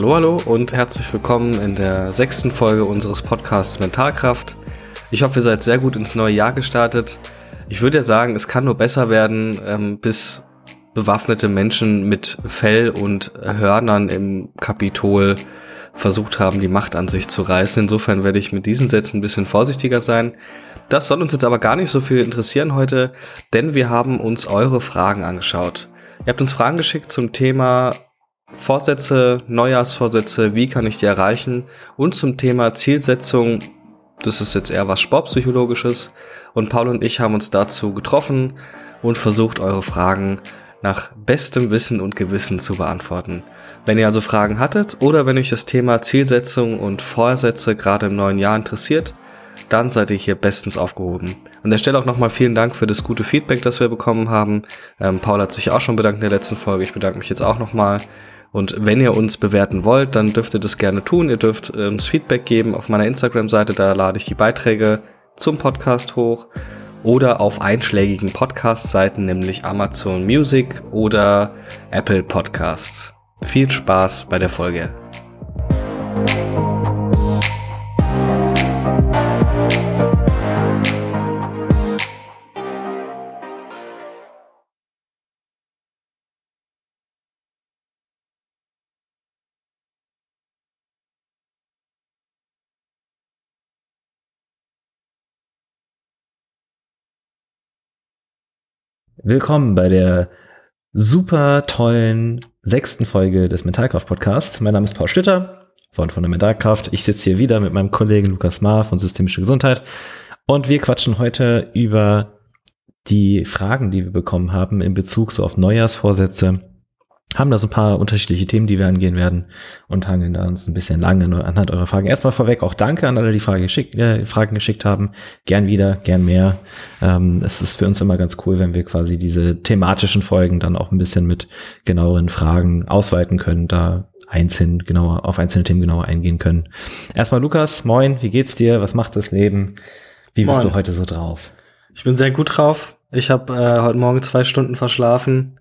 Hallo, hallo und herzlich willkommen in der sechsten Folge unseres Podcasts Mentalkraft. Ich hoffe, ihr seid sehr gut ins neue Jahr gestartet. Ich würde ja sagen, es kann nur besser werden, ähm, bis bewaffnete Menschen mit Fell und Hörnern im Kapitol versucht haben, die Macht an sich zu reißen. Insofern werde ich mit diesen Sätzen ein bisschen vorsichtiger sein. Das soll uns jetzt aber gar nicht so viel interessieren heute, denn wir haben uns eure Fragen angeschaut. Ihr habt uns Fragen geschickt zum Thema Vorsätze, Neujahrsvorsätze, wie kann ich die erreichen und zum Thema Zielsetzung, das ist jetzt eher was Sportpsychologisches und Paul und ich haben uns dazu getroffen und versucht, eure Fragen nach bestem Wissen und Gewissen zu beantworten. Wenn ihr also Fragen hattet oder wenn euch das Thema Zielsetzung und Vorsätze gerade im neuen Jahr interessiert, dann seid ihr hier bestens aufgehoben. An der Stelle auch nochmal vielen Dank für das gute Feedback, das wir bekommen haben. Ähm, Paul hat sich auch schon bedankt in der letzten Folge. Ich bedanke mich jetzt auch nochmal. Und wenn ihr uns bewerten wollt, dann dürft ihr das gerne tun. Ihr dürft äh, uns Feedback geben auf meiner Instagram-Seite, da lade ich die Beiträge zum Podcast hoch. Oder auf einschlägigen Podcast-Seiten, nämlich Amazon Music oder Apple Podcasts. Viel Spaß bei der Folge. Willkommen bei der super tollen sechsten Folge des Mentalkraft Podcasts. Mein Name ist Paul Stütter von Fundamentalkraft. Ich sitze hier wieder mit meinem Kollegen Lukas Maar von Systemische Gesundheit und wir quatschen heute über die Fragen, die wir bekommen haben in Bezug so auf Neujahrsvorsätze haben da so ein paar unterschiedliche Themen, die wir angehen werden und hangeln da uns ein bisschen lang anhand eurer Fragen. Erstmal vorweg auch danke an alle, die Frage geschickt, äh, Fragen geschickt haben. Gern wieder, gern mehr. Ähm, es ist für uns immer ganz cool, wenn wir quasi diese thematischen Folgen dann auch ein bisschen mit genaueren Fragen ausweiten können, da einzeln genauer, auf einzelne Themen genauer eingehen können. Erstmal Lukas, moin, wie geht's dir? Was macht das Leben? Wie bist moin. du heute so drauf? Ich bin sehr gut drauf. Ich habe äh, heute Morgen zwei Stunden verschlafen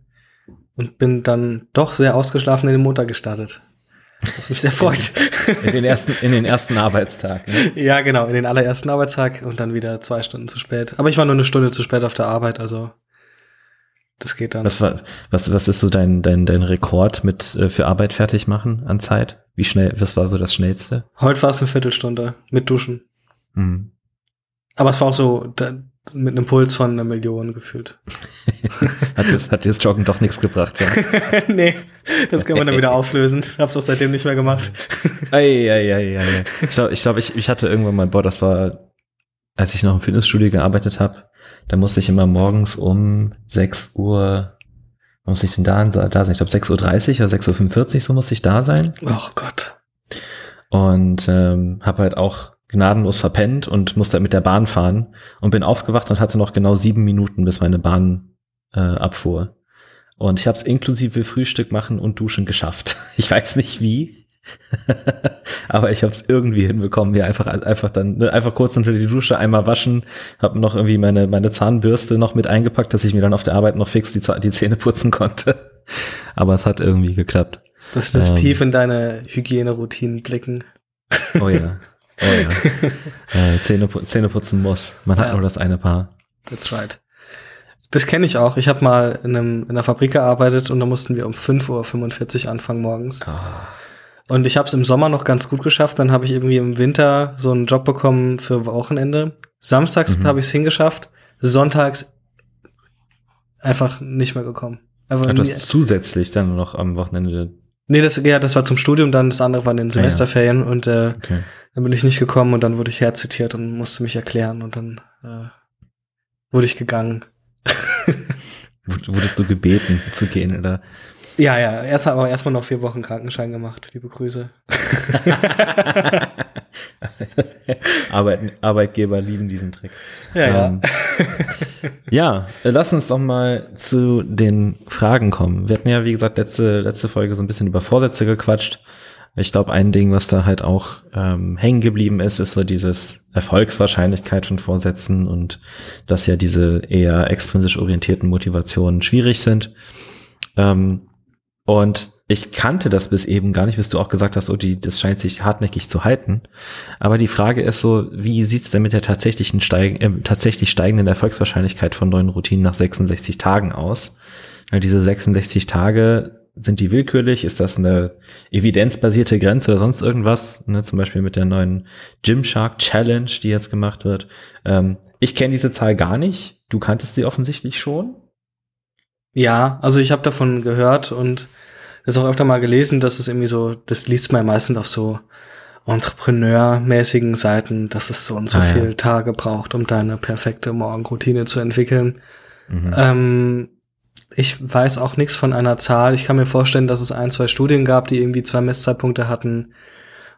und bin dann doch sehr ausgeschlafen in den Montag gestartet. Was mich sehr freut. In den ersten, in den ersten Arbeitstag. Ne? Ja, genau, in den allerersten Arbeitstag und dann wieder zwei Stunden zu spät. Aber ich war nur eine Stunde zu spät auf der Arbeit, also das geht dann. Was war, was, was ist so dein, dein, dein Rekord mit äh, für Arbeit fertig machen an Zeit? Wie schnell, was war so das schnellste? Heute war es eine Viertelstunde mit Duschen. Mhm. Aber es war auch so, da, mit einem Puls von einer Million gefühlt. hat, das, hat das Joggen doch nichts gebracht, ja? nee, das kann man dann wieder auflösen. Hab's auch seitdem nicht mehr gemacht. ei, ei, ei, ei. Ich glaube, ich, glaub, ich, ich hatte irgendwann mal, boah, das war, als ich noch im Fitnessstudio gearbeitet habe, da musste ich immer morgens um 6 Uhr, muss ich denn da, da sein? Ich glaube 6.30 Uhr oder 6.45 Uhr, so muss ich da sein. Oh Gott. Und ähm, habe halt auch gnadenlos verpennt und musste mit der Bahn fahren und bin aufgewacht und hatte noch genau sieben Minuten, bis meine Bahn äh, abfuhr. Und ich habe es inklusive Frühstück machen und Duschen geschafft. Ich weiß nicht wie, aber ich habe es irgendwie hinbekommen, mir einfach einfach dann ne, einfach kurz unter die Dusche einmal waschen, habe noch irgendwie meine meine Zahnbürste noch mit eingepackt, dass ich mir dann auf der Arbeit noch fix die, die Zähne putzen konnte. Aber es hat irgendwie geklappt. Das lässt ähm, tief in deine Hygieneroutinen blicken. Oh ja. Ja. äh, Zähne, Zähne putzen muss. Man hat nur das eine Paar. That's right. Das kenne ich auch. Ich habe mal in, einem, in einer Fabrik gearbeitet und da mussten wir um 5.45 Uhr anfangen morgens. Oh. Und ich habe es im Sommer noch ganz gut geschafft. Dann habe ich irgendwie im Winter so einen Job bekommen für Wochenende. Samstags mhm. habe ich es hingeschafft. Sonntags einfach nicht mehr gekommen. Aber du hast zusätzlich dann noch am Wochenende. Nee, das, ja, das war zum Studium, dann das andere war in den Semesterferien ah, ja. und äh, okay. Dann bin ich nicht gekommen und dann wurde ich herzitiert und musste mich erklären und dann äh, wurde ich gegangen. Wurdest du gebeten zu gehen, oder? Ja, ja, erst aber erstmal noch vier Wochen Krankenschein gemacht, liebe Grüße. Arbeit, Arbeitgeber lieben diesen Trick. Ja, ähm, ja. ja, lass uns doch mal zu den Fragen kommen. Wir hatten ja, wie gesagt, letzte, letzte Folge so ein bisschen über Vorsätze gequatscht. Ich glaube, ein Ding, was da halt auch ähm, hängen geblieben ist, ist so dieses Erfolgswahrscheinlichkeit von Vorsätzen und dass ja diese eher extrinsisch orientierten Motivationen schwierig sind. Ähm, und ich kannte das bis eben gar nicht, bis du auch gesagt hast, oh, die, das scheint sich hartnäckig zu halten. Aber die Frage ist so, wie sieht's denn mit der tatsächlichen steigen, äh, tatsächlich steigenden Erfolgswahrscheinlichkeit von neuen Routinen nach 66 Tagen aus? Weil diese 66 Tage, sind die willkürlich? Ist das eine evidenzbasierte Grenze oder sonst irgendwas? Ne, zum Beispiel mit der neuen Gymshark Challenge, die jetzt gemacht wird. Ähm, ich kenne diese Zahl gar nicht. Du kanntest sie offensichtlich schon. Ja, also ich habe davon gehört und das auch öfter mal gelesen, dass es irgendwie so, das liest man meistens auf so Entrepreneur-mäßigen Seiten, dass es so und so ah, ja. Tage braucht, um deine perfekte Morgenroutine zu entwickeln. Mhm. Ähm, ich weiß auch nichts von einer Zahl. Ich kann mir vorstellen, dass es ein, zwei Studien gab, die irgendwie zwei Messzeitpunkte hatten.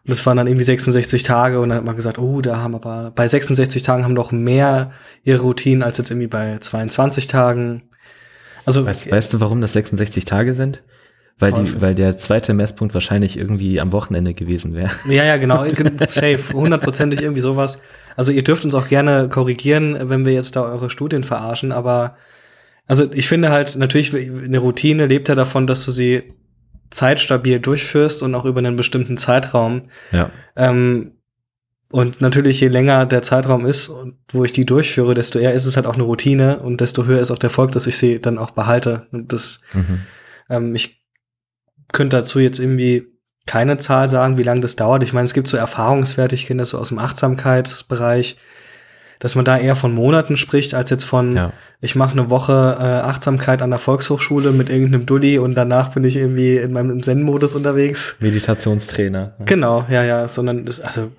Und es waren dann irgendwie 66 Tage und dann hat man gesagt, oh, da haben aber bei 66 Tagen haben doch mehr ihre Routinen als jetzt irgendwie bei 22 Tagen. Also weißt, weißt du, warum das 66 Tage sind? Weil, die, weil der zweite Messpunkt wahrscheinlich irgendwie am Wochenende gewesen wäre. Ja, ja, genau. Safe. Hundertprozentig irgendwie sowas. Also ihr dürft uns auch gerne korrigieren, wenn wir jetzt da eure Studien verarschen, aber also ich finde halt, natürlich, eine Routine lebt ja davon, dass du sie zeitstabil durchführst und auch über einen bestimmten Zeitraum. Ja. Ähm, und natürlich, je länger der Zeitraum ist, wo ich die durchführe, desto eher ist es halt auch eine Routine und desto höher ist auch der Erfolg, dass ich sie dann auch behalte. Und das, mhm. ähm, ich könnte dazu jetzt irgendwie keine Zahl sagen, wie lange das dauert. Ich meine, es gibt so Erfahrungswerte, ich kenne das so aus dem Achtsamkeitsbereich, dass man da eher von Monaten spricht, als jetzt von, ja. ich mache eine Woche äh, Achtsamkeit an der Volkshochschule mit irgendeinem Dulli und danach bin ich irgendwie in meinem Zen-Modus unterwegs. Meditationstrainer. Genau, ja, ja, sondern das, also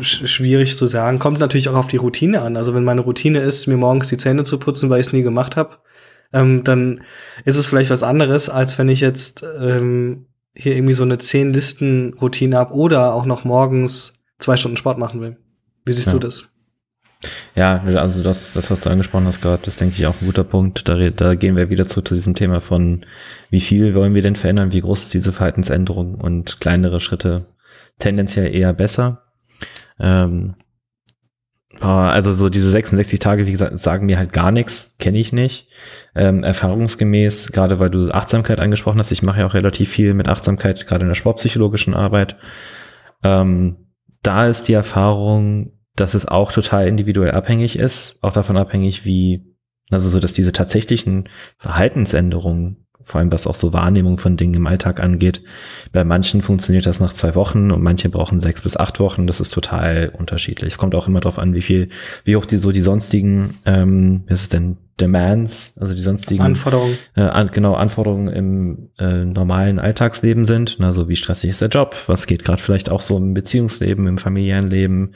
schwierig zu sagen. Kommt natürlich auch auf die Routine an. Also wenn meine Routine ist, mir morgens die Zähne zu putzen, weil ich es nie gemacht habe, ähm, dann ist es vielleicht was anderes, als wenn ich jetzt ähm, hier irgendwie so eine zehn Listen Routine habe oder auch noch morgens zwei Stunden Sport machen will. Wie siehst ja. du das? Ja, also das, das, was du angesprochen hast gerade, das denke ich auch ein guter Punkt. Da, da gehen wir wieder zu, zu diesem Thema von, wie viel wollen wir denn verändern, wie groß ist diese Verhaltensänderung und kleinere Schritte tendenziell eher besser. Ähm, also so diese 66 Tage, wie gesagt, sagen mir halt gar nichts, kenne ich nicht. Ähm, erfahrungsgemäß, gerade weil du Achtsamkeit angesprochen hast, ich mache ja auch relativ viel mit Achtsamkeit, gerade in der sportpsychologischen Arbeit. Ähm, da ist die Erfahrung, dass es auch total individuell abhängig ist, auch davon abhängig, wie, also so, dass diese tatsächlichen Verhaltensänderungen vor allem was auch so Wahrnehmung von Dingen im Alltag angeht. Bei manchen funktioniert das nach zwei Wochen und manche brauchen sechs bis acht Wochen. Das ist total unterschiedlich. Es kommt auch immer darauf an, wie viel, wie hoch die so die sonstigen, ähm, was ist denn Demands, also die sonstigen Anforderungen, äh, an, genau Anforderungen im äh, normalen Alltagsleben sind. Also wie stressig ist der Job? Was geht gerade vielleicht auch so im Beziehungsleben, im familiären Leben?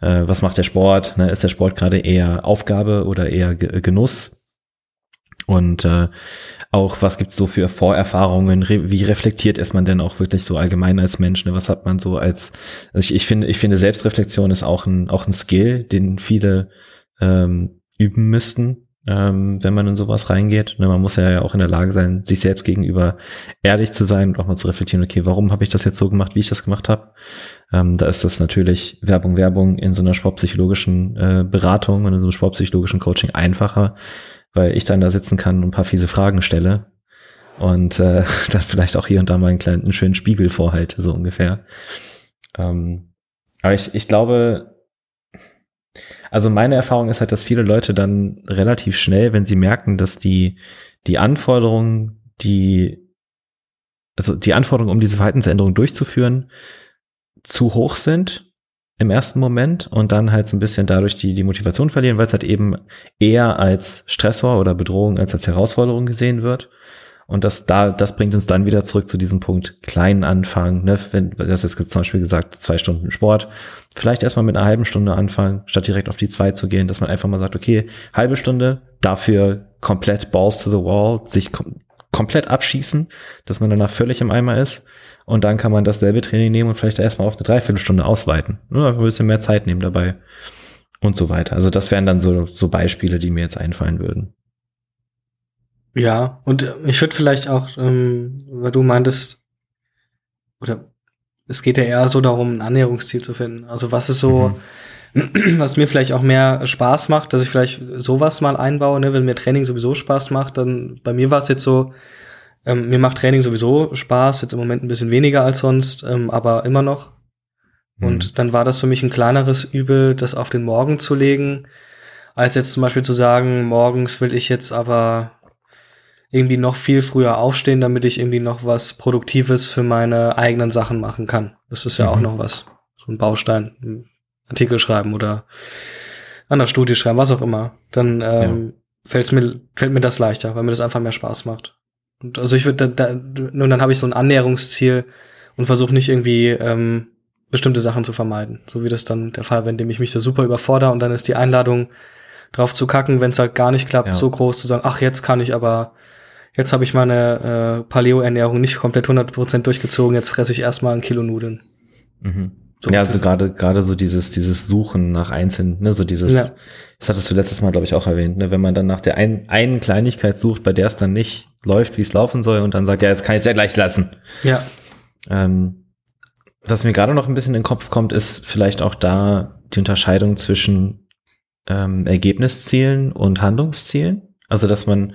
Äh, was macht der Sport? Ne? Ist der Sport gerade eher Aufgabe oder eher Genuss? Und äh, auch, was gibt's so für Vorerfahrungen? Re wie reflektiert ist man denn auch wirklich so allgemein als Mensch? Ne? Was hat man so als, also ich, ich finde, ich finde, Selbstreflexion ist auch ein, auch ein Skill, den viele ähm, üben müssten, ähm, wenn man in sowas reingeht. Ne? Man muss ja auch in der Lage sein, sich selbst gegenüber ehrlich zu sein und auch mal zu reflektieren, okay, warum habe ich das jetzt so gemacht, wie ich das gemacht habe? Ähm, da ist das natürlich Werbung, Werbung in so einer sportpsychologischen äh, Beratung und in so einem sportpsychologischen Coaching einfacher, weil ich dann da sitzen kann und ein paar fiese Fragen stelle und äh, dann vielleicht auch hier und da mal einen kleinen einen schönen Spiegel vorhalte, so ungefähr. Ähm, aber ich, ich glaube, also meine Erfahrung ist halt, dass viele Leute dann relativ schnell, wenn sie merken, dass die, die Anforderungen, die, also die Anforderungen, um diese Verhaltensänderung durchzuführen, zu hoch sind im ersten Moment und dann halt so ein bisschen dadurch die, die Motivation verlieren, weil es halt eben eher als Stressor oder Bedrohung als als Herausforderung gesehen wird. Und das da, das bringt uns dann wieder zurück zu diesem Punkt kleinen Anfang. Ne? Wenn, du hast jetzt zum Beispiel gesagt, zwei Stunden Sport. Vielleicht erstmal mit einer halben Stunde anfangen, statt direkt auf die zwei zu gehen, dass man einfach mal sagt, okay, halbe Stunde, dafür komplett Balls to the Wall, sich kom komplett abschießen, dass man danach völlig im Eimer ist. Und dann kann man dasselbe Training nehmen und vielleicht erstmal auf eine Dreiviertelstunde ausweiten. Nur ein bisschen mehr Zeit nehmen dabei. Und so weiter. Also das wären dann so, so Beispiele, die mir jetzt einfallen würden. Ja, und ich würde vielleicht auch, ähm, weil du meintest, oder es geht ja eher so darum, ein Annäherungsziel zu finden. Also was ist so, mhm. was mir vielleicht auch mehr Spaß macht, dass ich vielleicht sowas mal einbaue, ne? wenn mir Training sowieso Spaß macht, dann bei mir war es jetzt so, Ähm, mir macht Training sowieso Spaß, jetzt im Moment ein bisschen weniger als sonst, ähm, aber immer noch. Und Mhm. dann war das für mich ein kleineres Übel, das auf den Morgen zu legen, als jetzt zum Beispiel zu sagen, morgens will ich jetzt aber irgendwie noch viel früher aufstehen, damit ich irgendwie noch was Produktives für meine eigenen Sachen machen kann. Das ist ja auch Mhm. noch was. So ein Baustein, ein Artikel schreiben oder an der Studie schreiben, was auch immer. Dann ähm, fällt's mir, fällt mir das leichter, weil mir das einfach mehr Spaß macht. Und also ich würde, da, da, nun dann habe ich so ein Annäherungsziel und versuche nicht irgendwie ähm, bestimmte Sachen zu vermeiden. So wie das dann der Fall wäre, indem ich mich da super überfordere und dann ist die Einladung drauf zu kacken, wenn es halt gar nicht klappt, Ja. so groß zu sagen, ach, jetzt kann ich aber, jetzt habe ich meine äh, Paleo-Ernährung nicht komplett 100% durchgezogen, jetzt fresse ich erstmal ein Kilo Nudeln. Mhm. So, ja, also gerade gerade so dieses dieses Suchen nach einzelnen, ne, so dieses, Ja. das hattest du letztes Mal glaube ich auch erwähnt, ne, wenn man dann nach der ein, einen Kleinigkeit sucht, bei der es dann nicht läuft, wie es laufen soll, und dann sagt, ja, jetzt kann ich es ja gleich lassen. Ja, Ähm, was mir gerade noch ein bisschen in den Kopf kommt, ist vielleicht auch da die Unterscheidung zwischen ähm, Ergebniszielen und Handlungszielen. Also dass man,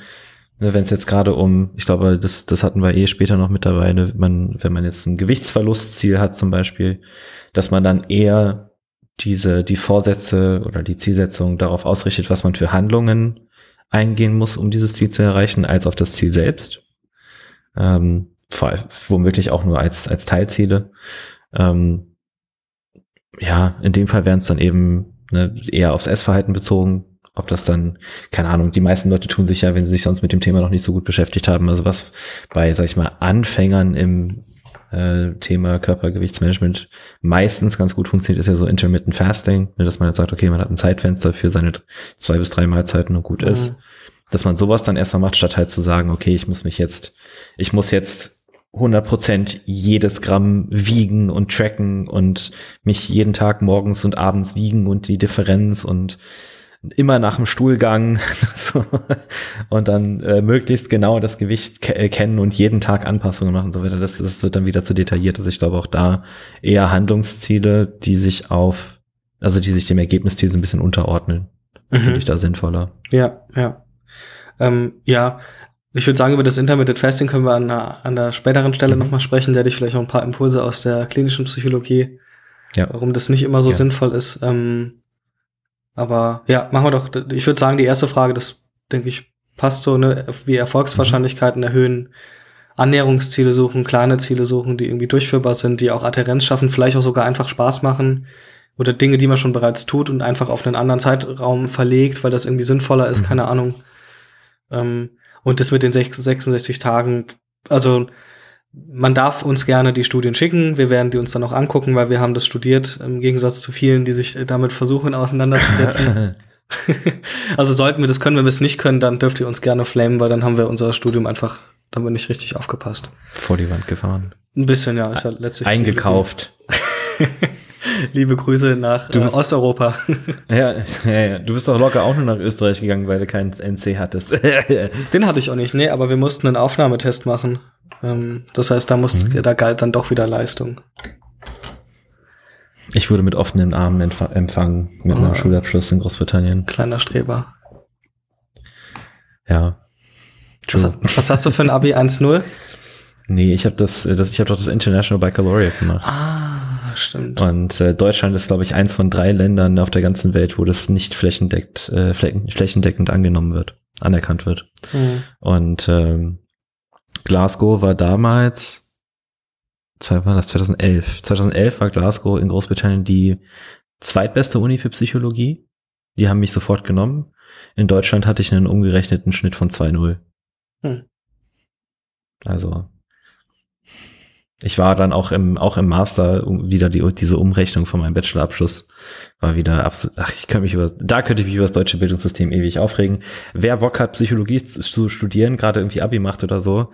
ne, wenn es jetzt gerade um, ich glaube, das, das hatten wir eh später noch mit dabei, ne, man, wenn man jetzt ein Gewichtsverlustziel hat zum Beispiel, dass man dann eher diese, die Vorsätze oder die Zielsetzung darauf ausrichtet, was man für Handlungen eingehen muss, um dieses Ziel zu erreichen, als auf das Ziel selbst. Ähm, vor, womöglich auch nur als, als Teilziele. Ähm, ja, in dem Fall wären es dann eben ne, eher aufs Essverhalten bezogen. Ob das dann, keine Ahnung, die meisten Leute tun sich ja, wenn sie sich sonst mit dem Thema noch nicht so gut beschäftigt haben, also was bei, sag ich mal, Anfängern im äh, Thema Körpergewichtsmanagement meistens ganz gut funktioniert, ist ja so Intermittent Fasting, ne, dass man jetzt sagt, okay, man hat ein Zeitfenster für seine zwei bis drei Mahlzeiten und gut ist. Mhm. Dass man sowas dann erstmal macht, statt halt zu sagen, okay, ich muss mich jetzt, ich muss jetzt 100% jedes Gramm wiegen und tracken und mich jeden Tag morgens und abends wiegen und die Differenz und immer nach dem Stuhlgang und dann äh, möglichst genau das Gewicht äh, kennen und jeden Tag Anpassungen machen und so weiter. Das, das wird dann wieder zu detailliert. Also ich glaube auch da eher Handlungsziele, die sich auf, also die sich dem Ergebnisziel so ein bisschen unterordnen, finde Mhm. ich da sinnvoller. Ja, ja. Ähm, ja, ich würde sagen, über das Intermittent Fasting können wir an einer, an der späteren Stelle Mhm. nochmal sprechen. Da hätte ich vielleicht noch ein paar Impulse aus der klinischen Psychologie, Ja. warum das nicht immer so Ja. sinnvoll ist. Ähm, aber ja, machen wir doch. Ich würde sagen, die erste Frage, das denke ich, passt so, ne? Wie Erfolgswahrscheinlichkeiten erhöhen, Annäherungsziele suchen, kleine Ziele suchen, die irgendwie durchführbar sind, die auch Adhärenz schaffen, vielleicht auch sogar einfach Spaß machen oder Dinge, die man schon bereits tut und einfach auf einen anderen Zeitraum verlegt, weil das irgendwie sinnvoller ist, Mhm. keine Ahnung. Ähm, und das mit den 6 66 Tagen, also man darf uns gerne die Studien schicken, wir werden die uns dann auch angucken, weil wir haben das studiert, im Gegensatz zu vielen, die sich damit versuchen auseinanderzusetzen. also sollten wir das können, wenn wir es nicht können, dann dürft ihr uns gerne flamen, weil dann haben wir unser Studium einfach, da haben wir nicht richtig aufgepasst. Vor die Wand gefahren. Ein bisschen, ja, ist ja letztlich Eingekauft. Liebe Grüße nach Du äh, bist- Osteuropa. Ja, ja, ja, du bist doch locker auch nur nach Österreich gegangen, weil du keinen NC hattest. Den hatte ich auch nicht, nee, aber wir mussten einen Aufnahmetest machen. Ähm, das heißt, da muss, Mhm. da galt dann doch wieder Leistung. ich wurde mit offenen Armen empf- empfangen mit Oh. einem Schulabschluss in Großbritannien. Kleiner Streber. Ja. Was, was hast du für ein Abi 1-0? Nee, ich habe das, das, ich habe doch das International Baccalaureate gemacht. Ah, stimmt. Und äh, Deutschland ist, glaube ich, eins von drei Ländern auf der ganzen Welt, wo das nicht flächendeckend, äh, flächen, flächendeckend angenommen wird, anerkannt wird. Hm. Und ähm, Glasgow war damals, war das 2011? 2011 war Glasgow in Großbritannien die zweitbeste Uni für Psychologie. Die haben mich sofort genommen. In Deutschland hatte ich einen umgerechneten Schnitt von 2,0. Hm. Also ich war dann auch im auch im Master um, wieder die diese Umrechnung von meinem Bachelorabschluss war wieder absolut. Ach, ich könnte mich über da könnte ich mich über das deutsche Bildungssystem ewig aufregen. Wer Bock hat Psychologie zu studieren, gerade irgendwie Abi macht oder so.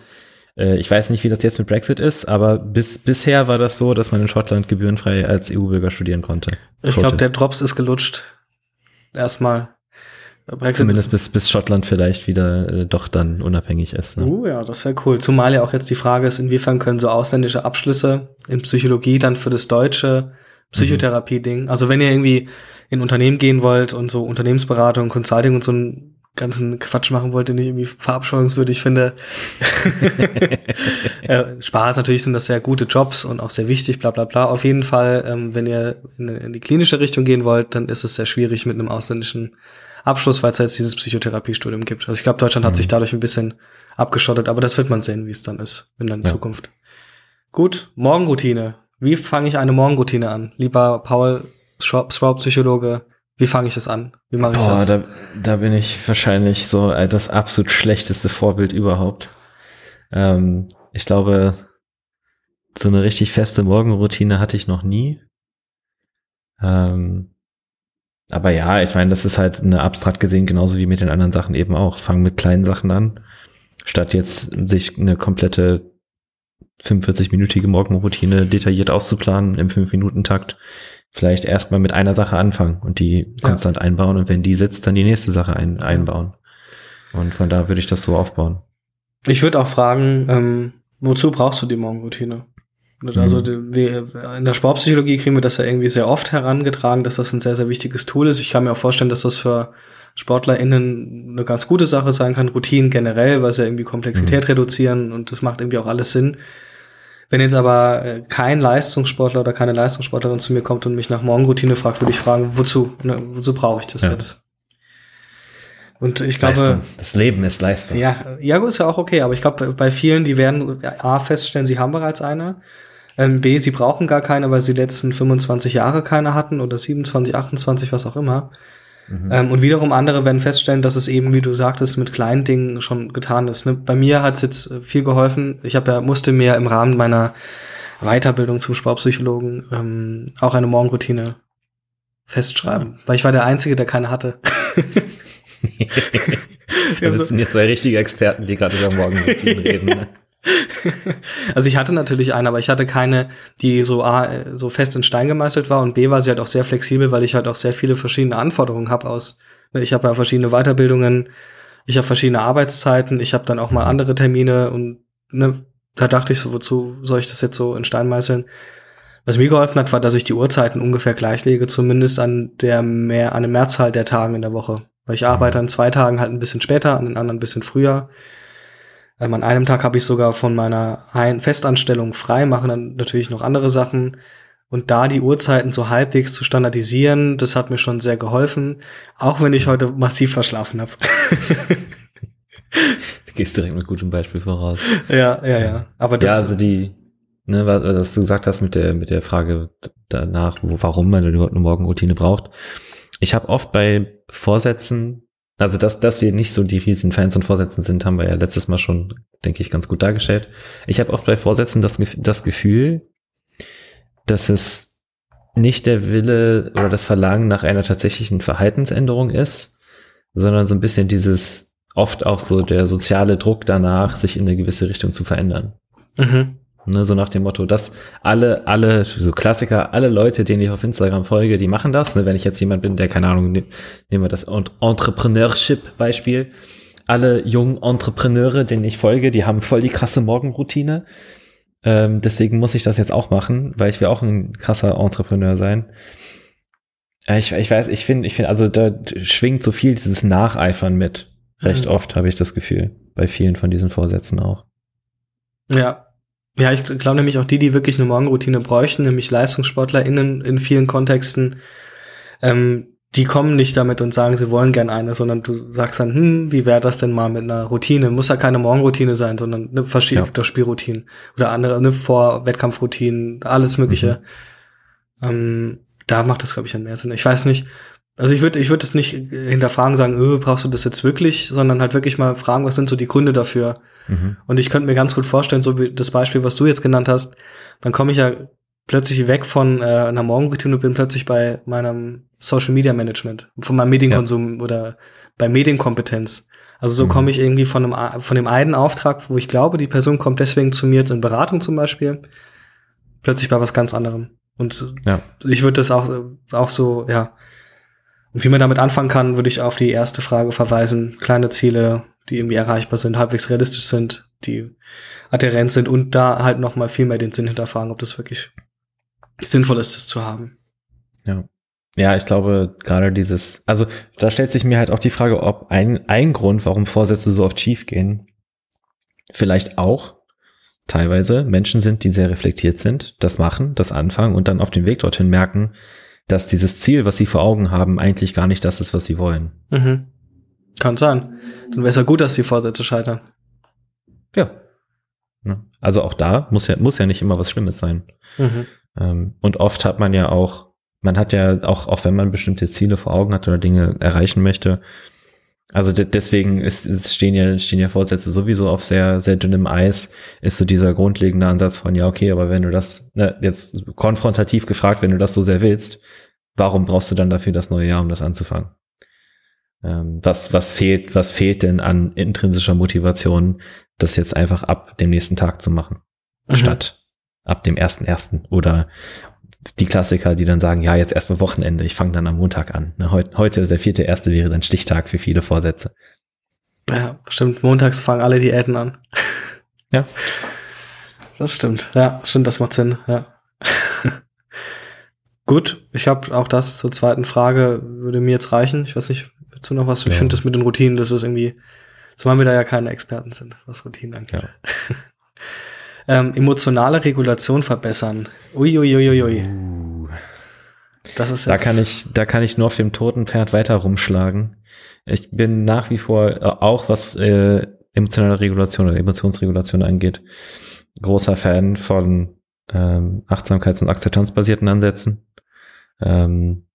äh, Ich weiß nicht, wie das jetzt mit Brexit ist, aber bis bisher war das so, dass man in Schottland gebührenfrei als EU-Bürger studieren konnte. Ich glaube, der Drops ist gelutscht. Erstmal. Brexit Zumindest bis, bis Schottland vielleicht wieder äh, doch dann unabhängig ist. Ne? Uh, ja, das wäre cool. Zumal ja auch jetzt die Frage ist, inwiefern können so ausländische Abschlüsse in Psychologie dann für das deutsche Psychotherapie-Ding, also wenn ihr irgendwie in Unternehmen gehen wollt und so Unternehmensberatung, Consulting und so ein ganzen Quatsch machen wollte, nicht irgendwie verabscheuungswürdig finde. Spaß, natürlich sind das sehr gute Jobs und auch sehr wichtig, bla bla bla. Auf jeden Fall, ähm, wenn ihr in, in, die klinische Richtung gehen wollt, dann ist es sehr schwierig mit einem ausländischen Abschluss, weil es jetzt dieses Psychotherapiestudium gibt. Also ich glaube, Deutschland mhm. hat sich dadurch ein bisschen abgeschottet, aber das wird man sehen, wie es dann ist in der ja. Zukunft. Gut, Morgenroutine. Wie fange ich eine Morgenroutine an? Lieber Paul, Schwab-Psychologe, wie fange ich das an? Wie mache ich Boah, das? Da, da bin ich wahrscheinlich so äh, das absolut schlechteste Vorbild überhaupt. Ähm, ich glaube, so eine richtig feste Morgenroutine hatte ich noch nie. Ähm, aber ja, ich meine, das ist halt eine abstrakt gesehen genauso wie mit den anderen Sachen eben auch. Fang mit kleinen Sachen an, statt jetzt sich eine komplette 45-minütige Morgenroutine detailliert auszuplanen im 5-Minuten-Takt vielleicht erstmal mit einer Sache anfangen und die konstant ja. einbauen und wenn die sitzt, dann die nächste Sache ein, einbauen. Und von da würde ich das so aufbauen. Ich würde auch fragen, ähm, wozu brauchst du die Morgenroutine? Also mhm. wir, in der Sportpsychologie kriegen wir das ja irgendwie sehr oft herangetragen, dass das ein sehr, sehr wichtiges Tool ist. Ich kann mir auch vorstellen, dass das für SportlerInnen eine ganz gute Sache sein kann, Routinen generell, weil sie ja irgendwie Komplexität mhm. reduzieren und das macht irgendwie auch alles Sinn. Wenn jetzt aber äh, kein Leistungssportler oder keine Leistungssportlerin zu mir kommt und mich nach Morgenroutine fragt, würde ich fragen, wozu? Ne, wozu brauche ich das ja. jetzt? Und ich glaube, Leistung. das Leben ist Leistung. Ja, ja, ist ja auch okay, aber ich glaube, bei vielen, die werden A feststellen, sie haben bereits eine. Ähm, B, sie brauchen gar keine, weil sie die letzten 25 Jahre keine hatten oder 27, 28, was auch immer. Mhm. Ähm, und wiederum andere werden feststellen, dass es eben, wie du sagtest, mit kleinen Dingen schon getan ist. Ne? Bei mir hat es jetzt äh, viel geholfen. Ich habe ja musste mir im Rahmen meiner Weiterbildung zum Sportpsychologen ähm, auch eine Morgenroutine festschreiben, mhm. weil ich war der Einzige, der keine hatte. Wir sitzen jetzt zwei richtige Experten, die gerade über Morgenroutinen reden. Ne? also ich hatte natürlich eine, aber ich hatte keine, die so A, so fest in Stein gemeißelt war und B war sie halt auch sehr flexibel, weil ich halt auch sehr viele verschiedene Anforderungen habe aus. Ne, ich habe ja verschiedene Weiterbildungen, ich habe verschiedene Arbeitszeiten, ich habe dann auch mal andere Termine und ne, da dachte ich so, wozu soll ich das jetzt so in Stein meißeln? Was mir geholfen hat, war, dass ich die Uhrzeiten ungefähr gleichlege, zumindest an der mehr, an der Mehrzahl der Tagen in der Woche. Weil ich arbeite an zwei Tagen halt ein bisschen später, an den anderen ein bisschen früher. Ähm, an einem Tag habe ich sogar von meiner Ein Festanstellung frei, mache dann natürlich noch andere Sachen. Und da die Uhrzeiten so halbwegs zu standardisieren, das hat mir schon sehr geholfen, auch wenn ich heute massiv verschlafen habe. du gehst direkt mit gutem Beispiel voraus. Ja, ja, ja. Aber das, ja, also die, ne, was du gesagt hast mit der mit der Frage danach, wo, warum man überhaupt eine Morgenroutine braucht. Ich habe oft bei Vorsätzen also, dass, dass wir nicht so die riesen Fans und Vorsätzen sind, haben wir ja letztes Mal schon, denke ich, ganz gut dargestellt. Ich habe oft bei Vorsätzen das, das Gefühl, dass es nicht der Wille oder das Verlangen nach einer tatsächlichen Verhaltensänderung ist, sondern so ein bisschen dieses oft auch so der soziale Druck danach, sich in eine gewisse Richtung zu verändern. Mhm. Ne, so nach dem Motto, dass alle, alle, so Klassiker, alle Leute, denen ich auf Instagram folge, die machen das. Ne, wenn ich jetzt jemand bin, der, keine Ahnung, ne, nehmen wir das Entrepreneurship-Beispiel. Alle jungen Entrepreneure, denen ich folge, die haben voll die krasse Morgenroutine. Ähm, deswegen muss ich das jetzt auch machen, weil ich will auch ein krasser Entrepreneur sein. Äh, ich, ich weiß, ich finde, ich finde, also da schwingt so viel dieses Nacheifern mit. Recht mhm. oft habe ich das Gefühl. Bei vielen von diesen Vorsätzen auch. Ja, ja, ich glaube nämlich auch die, die wirklich eine Morgenroutine bräuchten, nämlich LeistungssportlerInnen in vielen Kontexten, ähm, die kommen nicht damit und sagen, sie wollen gern eine, sondern du sagst dann, hm, wie wäre das denn mal mit einer Routine? Muss ja keine Morgenroutine sein, sondern eine verschiedene. Spielroutine oder andere, eine Vor-Wettkampfroutine, alles Mögliche. Mhm. Ähm, da macht das, glaube ich, dann mehr Sinn. Ich weiß nicht, also ich würde ich würde es nicht hinterfragen, sagen, öh, brauchst du das jetzt wirklich, sondern halt wirklich mal fragen, was sind so die Gründe dafür. Mhm. Und ich könnte mir ganz gut vorstellen, so wie das Beispiel, was du jetzt genannt hast, dann komme ich ja plötzlich weg von äh, einer Morgenroutine und bin plötzlich bei meinem Social Media Management, von meinem Medienkonsum ja. oder bei Medienkompetenz. Also so mhm. komme ich irgendwie von einem von dem einen Auftrag, wo ich glaube, die Person kommt deswegen zu mir in Beratung zum Beispiel, plötzlich bei was ganz anderem. Und ja. ich würde das auch auch so ja und wie man damit anfangen kann, würde ich auf die erste Frage verweisen. Kleine Ziele, die irgendwie erreichbar sind, halbwegs realistisch sind, die adherent sind und da halt noch mal viel mehr den Sinn hinterfragen, ob das wirklich sinnvoll ist, das zu haben. Ja. Ja, ich glaube, gerade dieses, also da stellt sich mir halt auch die Frage, ob ein, ein Grund, warum Vorsätze so oft schief gehen, vielleicht auch teilweise Menschen sind, die sehr reflektiert sind, das machen, das anfangen und dann auf dem Weg dorthin merken, dass dieses Ziel, was sie vor Augen haben, eigentlich gar nicht das ist, was sie wollen. Mhm. Kann sein. Dann wäre es ja gut, dass die Vorsätze scheitern. Ja. Also auch da muss ja, muss ja nicht immer was Schlimmes sein. Mhm. Ähm, und oft hat man ja auch man hat ja auch, auch wenn man bestimmte Ziele vor Augen hat oder Dinge erreichen möchte, also de deswegen ist, ist stehen ja stehen ja Vorsätze sowieso auf sehr sehr dünnem Eis. Ist so dieser grundlegende Ansatz von ja okay, aber wenn du das ne, jetzt konfrontativ gefragt, wenn du das so sehr willst, warum brauchst du dann dafür das neue Jahr, um das anzufangen? Ähm, was was fehlt was fehlt denn an intrinsischer Motivation, das jetzt einfach ab dem nächsten Tag zu machen, mhm. statt ab dem ersten ersten oder die Klassiker, die dann sagen, ja, jetzt erstmal Wochenende, ich fange dann am Montag an. Ne, heute, heute ist der vierte erste, wäre dann Stichtag für viele Vorsätze. Ja, stimmt. Montags fangen alle Diäten an. Ja. Das stimmt. Ja, stimmt, das macht Sinn. Ja. Gut, ich glaube, auch das zur zweiten Frage würde mir jetzt reichen. Ich weiß nicht, du noch was? Ich finde das mit den Routinen, das ist irgendwie, zumal wir da ja keine Experten sind, was Routinen angeht. Ja. Ähm, emotionale Regulation verbessern. Uiuiuiui. Ui, ui. Uh. Das ist jetzt da kann ich, da kann ich nur auf dem toten Pferd weiter rumschlagen. Ich bin nach wie vor äh, auch was äh, emotionale Regulation oder Emotionsregulation angeht, großer Fan von ähm, Achtsamkeits- und Akzeptanzbasierten Ansätzen. Ähm,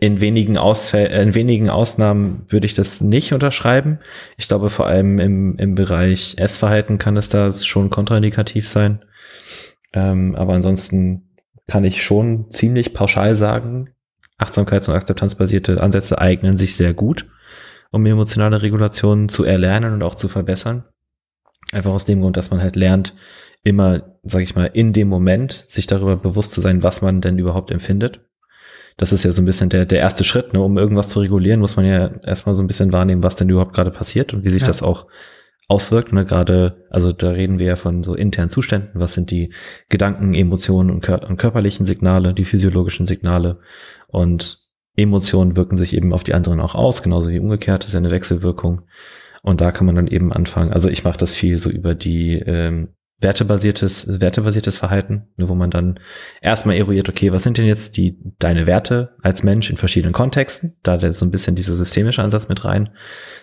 in wenigen, Ausfäll äh, in wenigen Ausnahmen würde ich das nicht unterschreiben. Ich glaube, vor allem im, im Bereich Essverhalten kann es da schon kontraindikativ sein. Ähm, aber ansonsten kann ich schon ziemlich pauschal sagen, Achtsamkeits- und Akzeptanzbasierte Ansätze eignen sich sehr gut, um emotionale Regulationen zu erlernen und auch zu verbessern. Einfach aus dem Grund, dass man halt lernt, immer, sag ich mal, in dem Moment sich darüber bewusst zu sein, was man denn überhaupt empfindet das ist ja so ein bisschen der, der erste Schritt, ne? um irgendwas zu regulieren, muss man ja erstmal so ein bisschen wahrnehmen, was denn überhaupt gerade passiert und wie sich ja. das auch auswirkt. Ne? Gerade, also da reden wir ja von so internen Zuständen. Was sind die Gedanken, Emotionen und, kör und körperlichen Signale, die physiologischen Signale und Emotionen wirken sich eben auf die anderen auch aus, genauso wie umgekehrt, das ist ja eine Wechselwirkung. Und da kann man dann eben anfangen. Also ich mache das viel so über die ähm, wertebasiertes, wertebasiertes Verhalten, ne, wo man dann erstmal eruiert, okay, was sind denn jetzt die, deine Werte als Mensch in verschiedenen Kontexten? Da der so ein bisschen dieser systemische Ansatz mit rein.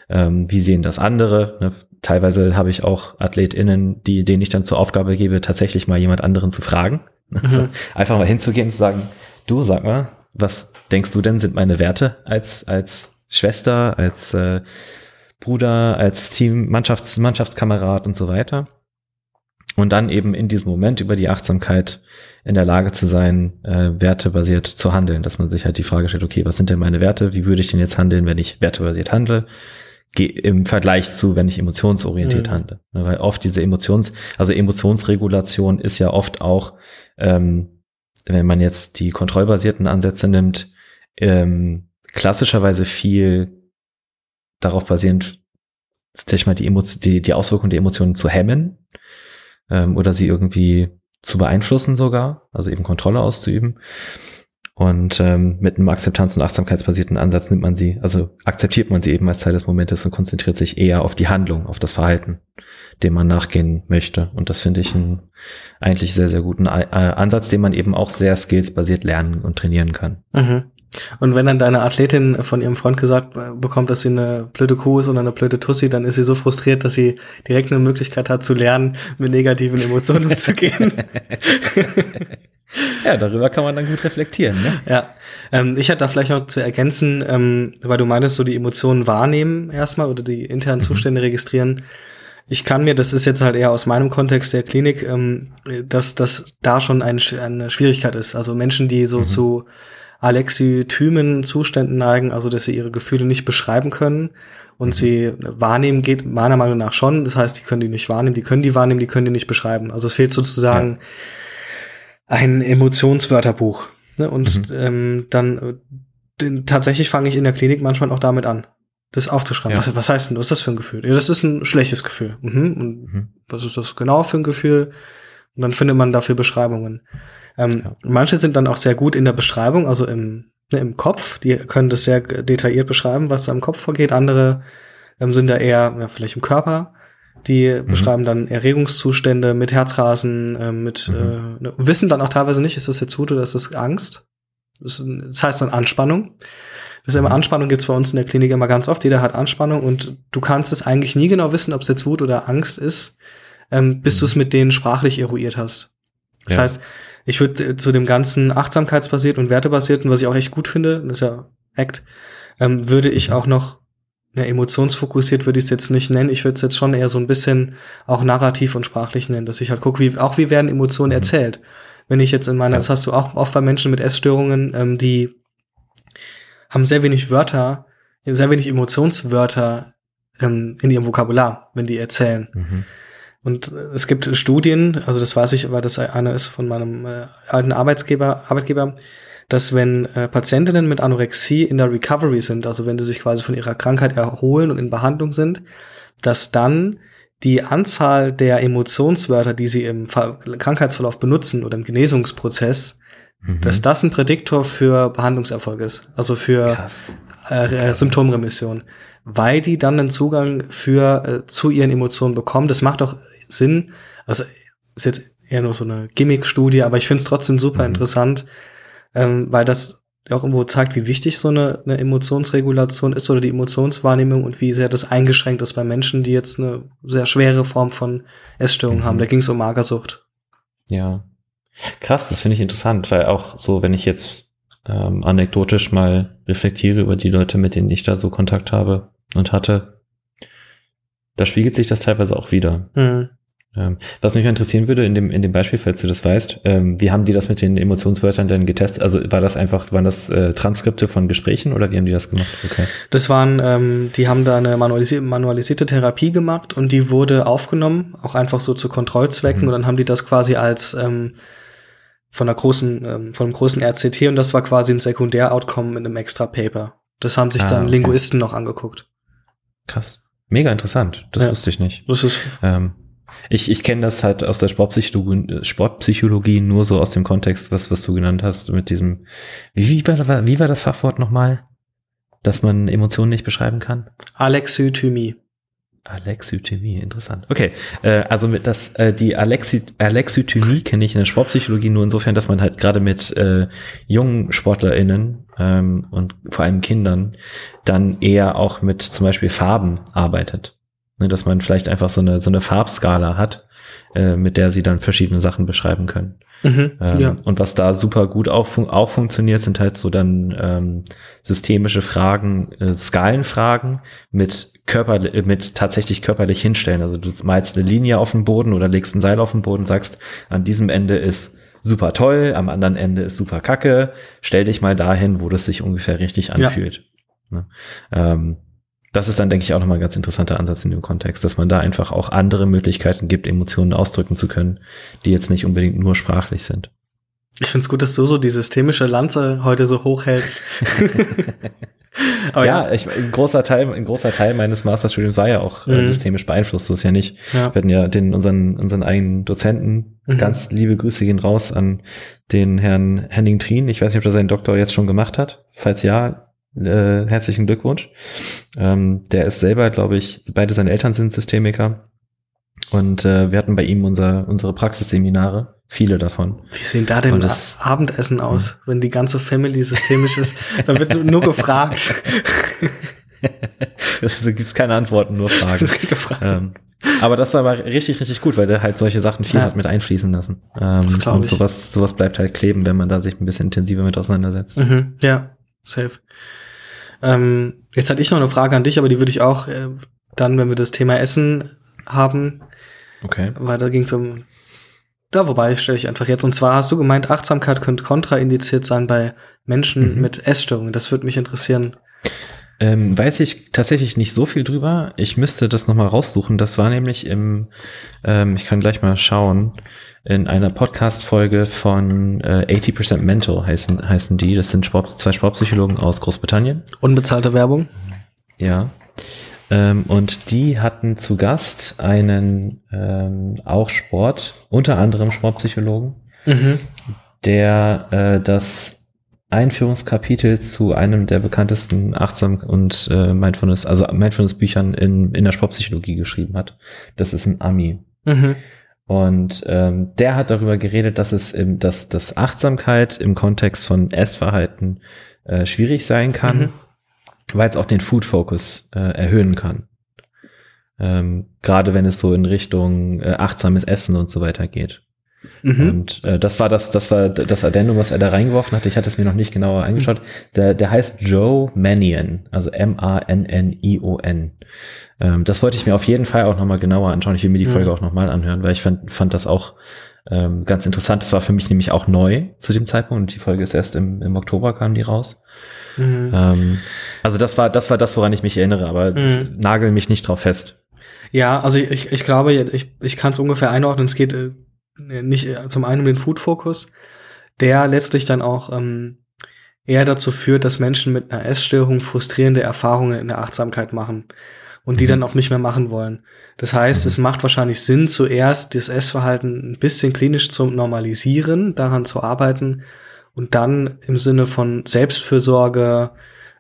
Ähm, wie sehen das andere? Ne? Teilweise habe ich auch AthletInnen, die, denen ich dann zur Aufgabe gebe, tatsächlich mal jemand anderen zu fragen. Also mhm. einfach mal hinzugehen und zu sagen, du sag mal, was denkst du denn sind meine Werte als, als Schwester, als äh, Bruder, als Team, Mannschafts, Mannschaftskamerad und so weiter und dann eben in diesem Moment über die Achtsamkeit in der Lage zu sein, äh, wertebasiert zu handeln, dass man sich halt die Frage stellt, okay, was sind denn meine Werte? Wie würde ich denn jetzt handeln, wenn ich wertebasiert handle? Im Vergleich zu, wenn ich emotionsorientiert mhm. handle. Ne, weil oft diese Emotions, also Emotionsregulation ist ja oft auch, ähm, wenn man jetzt die kontrollbasierten Ansätze nimmt, ähm, klassischerweise viel darauf basierend, sag ich mal, die, Emotion, die, die Auswirkungen der Emotionen zu hemmen ähm, oder sie irgendwie zu beeinflussen sogar, also eben Kontrolle auszuüben. Und ähm, mit einem Akzeptanz- und Achtsamkeitsbasierten Ansatz nimmt man sie, also akzeptiert man sie eben als Teil des Momentes und konzentriert sich eher auf die Handlung, auf das Verhalten, dem man nachgehen möchte. Und das finde ich einen eigentlich sehr, sehr guten äh, Ansatz, den man eben auch sehr skillsbasiert lernen und trainieren kann. Mhm. Und wenn dann deine Athletin von ihrem Freund gesagt äh, bekommt, dass sie eine blöde Kuh ist oder eine blöde Tussi, dann ist sie so frustriert, dass sie direkt eine Möglichkeit hat zu lernen, mit negativen Emotionen umzugehen. ja, darüber kann man dann gut reflektieren. Ne? Ja. Ähm, ich hätte da vielleicht noch zu ergänzen, ähm, weil du meintest, so die Emotionen wahrnehmen erstmal oder die internen mhm. Zustände registrieren. Ich kann mir, das ist jetzt halt eher aus meinem Kontext der Klinik, ähm, dass das da schon ein, eine Schwierigkeit ist. Also Menschen, die so mhm. zu Alexithymen Zuständen neigen, also dass sie ihre Gefühle nicht beschreiben können und mhm. sie wahrnehmen geht meiner Meinung nach schon. Das heißt, die können die nicht wahrnehmen, die können die wahrnehmen, die können die nicht beschreiben. Also es fehlt sozusagen ja. ein Emotionswörterbuch. Ne? Und mhm. ähm, dann äh, tatsächlich fange ich in der Klinik manchmal auch damit an, das aufzuschreiben. Ja. Was, was heißt denn, was ist das für ein Gefühl? Ja, das ist ein schlechtes Gefühl. Mhm. Und mhm. was ist das genau für ein Gefühl? Und dann findet man dafür Beschreibungen. Ähm, ja. Manche sind dann auch sehr gut in der Beschreibung, also im, ne, im Kopf. Die können das sehr detailliert beschreiben, was da im Kopf vorgeht. Andere ähm, sind da eher ja, vielleicht im Körper. Die mhm. beschreiben dann Erregungszustände mit Herzrasen, äh, mit mhm. äh, ne, wissen dann auch teilweise nicht, ist das jetzt Wut oder ist das Angst. Das, das heißt dann Anspannung. Das ist immer mhm. Anspannung gibt's bei uns in der Klinik immer ganz oft. Jeder hat Anspannung und du kannst es eigentlich nie genau wissen, ob es jetzt Wut oder Angst ist, ähm, bis mhm. du es mit denen sprachlich eruiert hast. Das ja. heißt, ich würde äh, zu dem ganzen achtsamkeitsbasierten und wertebasierten, was ich auch echt gut finde, das ist ja ACT, ähm, würde ich auch noch ja, emotionsfokussiert würde ich es jetzt nicht nennen. Ich würde es jetzt schon eher so ein bisschen auch narrativ und sprachlich nennen, dass ich halt gucke, wie auch wie werden Emotionen mhm. erzählt. Wenn ich jetzt in meiner, das hast du auch oft bei Menschen mit Essstörungen, ähm, die haben sehr wenig Wörter, sehr wenig Emotionswörter ähm, in ihrem Vokabular, wenn die erzählen. Mhm. Und äh, es gibt Studien, also das weiß ich, weil das eine ist von meinem äh, alten Arbeitsgeber, Arbeitgeber, dass wenn äh, Patientinnen mit Anorexie in der Recovery sind, also wenn sie sich quasi von ihrer Krankheit erholen und in Behandlung sind, dass dann die Anzahl der Emotionswörter, die sie im Ver Krankheitsverlauf benutzen oder im Genesungsprozess, mhm. dass das ein Prädiktor für Behandlungserfolg ist, also für äh, äh, Symptomremission, weil die dann einen Zugang für äh, zu ihren Emotionen bekommen. Das macht doch Sinn. Also ist jetzt eher nur so eine Gimmick-Studie, aber ich finde es trotzdem super mhm. interessant, ähm, weil das auch irgendwo zeigt, wie wichtig so eine, eine Emotionsregulation ist oder die Emotionswahrnehmung und wie sehr das eingeschränkt ist bei Menschen, die jetzt eine sehr schwere Form von Essstörung mhm. haben. Da ging es um Magersucht. Ja. Krass, das finde ich interessant, weil auch so, wenn ich jetzt ähm, anekdotisch mal reflektiere über die Leute, mit denen ich da so Kontakt habe und hatte, da spiegelt sich das teilweise auch wieder. Mhm. Ähm, was mich interessieren würde, in dem, in dem Beispiel, falls du das weißt, ähm, wie haben die das mit den Emotionswörtern denn getestet? Also war das einfach, waren das äh, Transkripte von Gesprächen oder wie haben die das gemacht? Okay. Das waren, ähm, die haben da eine manualisi manualisierte Therapie gemacht und die wurde aufgenommen, auch einfach so zu Kontrollzwecken mhm. und dann haben die das quasi als ähm, von einer großen, ähm, von einem großen RCT und das war quasi ein Sekundär-Outcome in einem extra Paper. Das haben sich ah, dann okay. Linguisten noch angeguckt. Krass. Mega interessant. Das ja. wusste ich nicht. Das ist ähm, ich, ich kenne das halt aus der Sportpsychologie, Sportpsychologie nur so aus dem Kontext, was, was du genannt hast, mit diesem, wie, wie, war, wie war das Fachwort nochmal? Dass man Emotionen nicht beschreiben kann? Alexithymie. Alexithymie, interessant. Okay, äh, also mit das äh, die Alexi Alexithymie kenne ich in der Sportpsychologie nur insofern, dass man halt gerade mit äh, jungen SportlerInnen ähm, und vor allem Kindern dann eher auch mit zum Beispiel Farben arbeitet. Ne, dass man vielleicht einfach so eine, so eine Farbskala hat, äh, mit der sie dann verschiedene Sachen beschreiben können. Mhm, ähm, ja. Und was da super gut auch, fun auch funktioniert, sind halt so dann ähm, systemische Fragen, äh, Skalenfragen mit Körper, mit tatsächlich körperlich hinstellen. Also du malst eine Linie auf den Boden oder legst ein Seil auf den Boden, sagst, an diesem Ende ist super toll, am anderen Ende ist super kacke, stell dich mal dahin, wo das sich ungefähr richtig anfühlt. Ja. Ne? Ähm, das ist dann, denke ich, auch nochmal ein ganz interessanter Ansatz in dem Kontext, dass man da einfach auch andere Möglichkeiten gibt, Emotionen ausdrücken zu können, die jetzt nicht unbedingt nur sprachlich sind. Ich finde es gut, dass du so die systemische Lanze heute so hochhältst. Ja, ja. Ich, ein großer Teil, ein großer Teil meines Masterstudiums war ja auch äh, mhm. systemisch beeinflusst. So ist ja nicht. Ja. Wir hatten ja den, unseren, unseren eigenen Dozenten. Mhm. Ganz liebe Grüße gehen raus an den Herrn Henning Trien. Ich weiß nicht, ob er seinen Doktor jetzt schon gemacht hat. Falls ja, äh, herzlichen Glückwunsch. Ähm, der ist selber, glaube ich, beide seine Eltern sind Systemiker. Und äh, wir hatten bei ihm unser, unsere Praxisseminare, viele davon. Wie sehen da denn das Abendessen aus, ja. wenn die ganze Family systemisch ist? Dann wird nur gefragt. Es gibt keine Antworten, nur Fragen. Ähm, aber das war aber richtig, richtig gut, weil der halt solche Sachen viel ja. hat mit einfließen lassen. Ähm, das und sowas, sowas bleibt halt kleben, wenn man da sich ein bisschen intensiver mit auseinandersetzt. Mhm, ja, safe. Ähm, jetzt hatte ich noch eine Frage an dich, aber die würde ich auch äh, dann, wenn wir das Thema Essen haben. Okay. Weil da ging es um. Da, wobei stelle ich einfach jetzt. Und zwar hast du gemeint, Achtsamkeit könnte kontraindiziert sein bei Menschen mhm. mit Essstörungen. Das würde mich interessieren. Ähm, weiß ich tatsächlich nicht so viel drüber. Ich müsste das nochmal raussuchen. Das war nämlich im, ähm, ich kann gleich mal schauen, in einer Podcast-Folge von äh, 80% Mental heißen, heißen die. Das sind Sport, zwei Sportpsychologen aus Großbritannien. Unbezahlte Werbung? Ja. Ähm, und die hatten zu Gast einen ähm, auch Sport, unter anderem Sportpsychologen, mhm. der äh, das Einführungskapitel zu einem der bekanntesten Achtsam- und äh, Mindfulness, also Mindfulness-Büchern in, in der Sportpsychologie geschrieben hat. Das ist ein Ami. Mhm. Und ähm, der hat darüber geredet, dass es im, dass, dass Achtsamkeit im Kontext von Essverhalten äh, schwierig sein kann, mhm. weil es auch den Food Focus äh, erhöhen kann. Ähm, Gerade wenn es so in Richtung äh, achtsames Essen und so weiter geht. Mhm. Und äh, das war das, das war das Addendum, was er da reingeworfen hatte. Ich hatte es mir noch nicht genauer angeschaut. Der, der heißt Joe Mannion, also M-A-N-N-I-O-N. Ähm, das wollte ich mir auf jeden Fall auch nochmal genauer anschauen. Ich will mir die Folge mhm. auch nochmal anhören, weil ich fand, fand das auch ähm, ganz interessant. Das war für mich nämlich auch neu zu dem Zeitpunkt. Und die Folge ist erst im, im Oktober kam die raus. Mhm. Ähm, also das war, das war das, woran ich mich erinnere, aber mhm. nagel mich nicht drauf fest. Ja, also ich, ich glaube, ich, ich kann es ungefähr einordnen. Es geht äh, nicht äh, zum einen um den Food-Fokus, der letztlich dann auch ähm, eher dazu führt, dass Menschen mit einer Essstörung frustrierende Erfahrungen in der Achtsamkeit machen und die mhm. dann auch nicht mehr machen wollen. Das heißt, es macht wahrscheinlich Sinn, zuerst das Essverhalten ein bisschen klinisch zu normalisieren, daran zu arbeiten und dann im Sinne von Selbstfürsorge,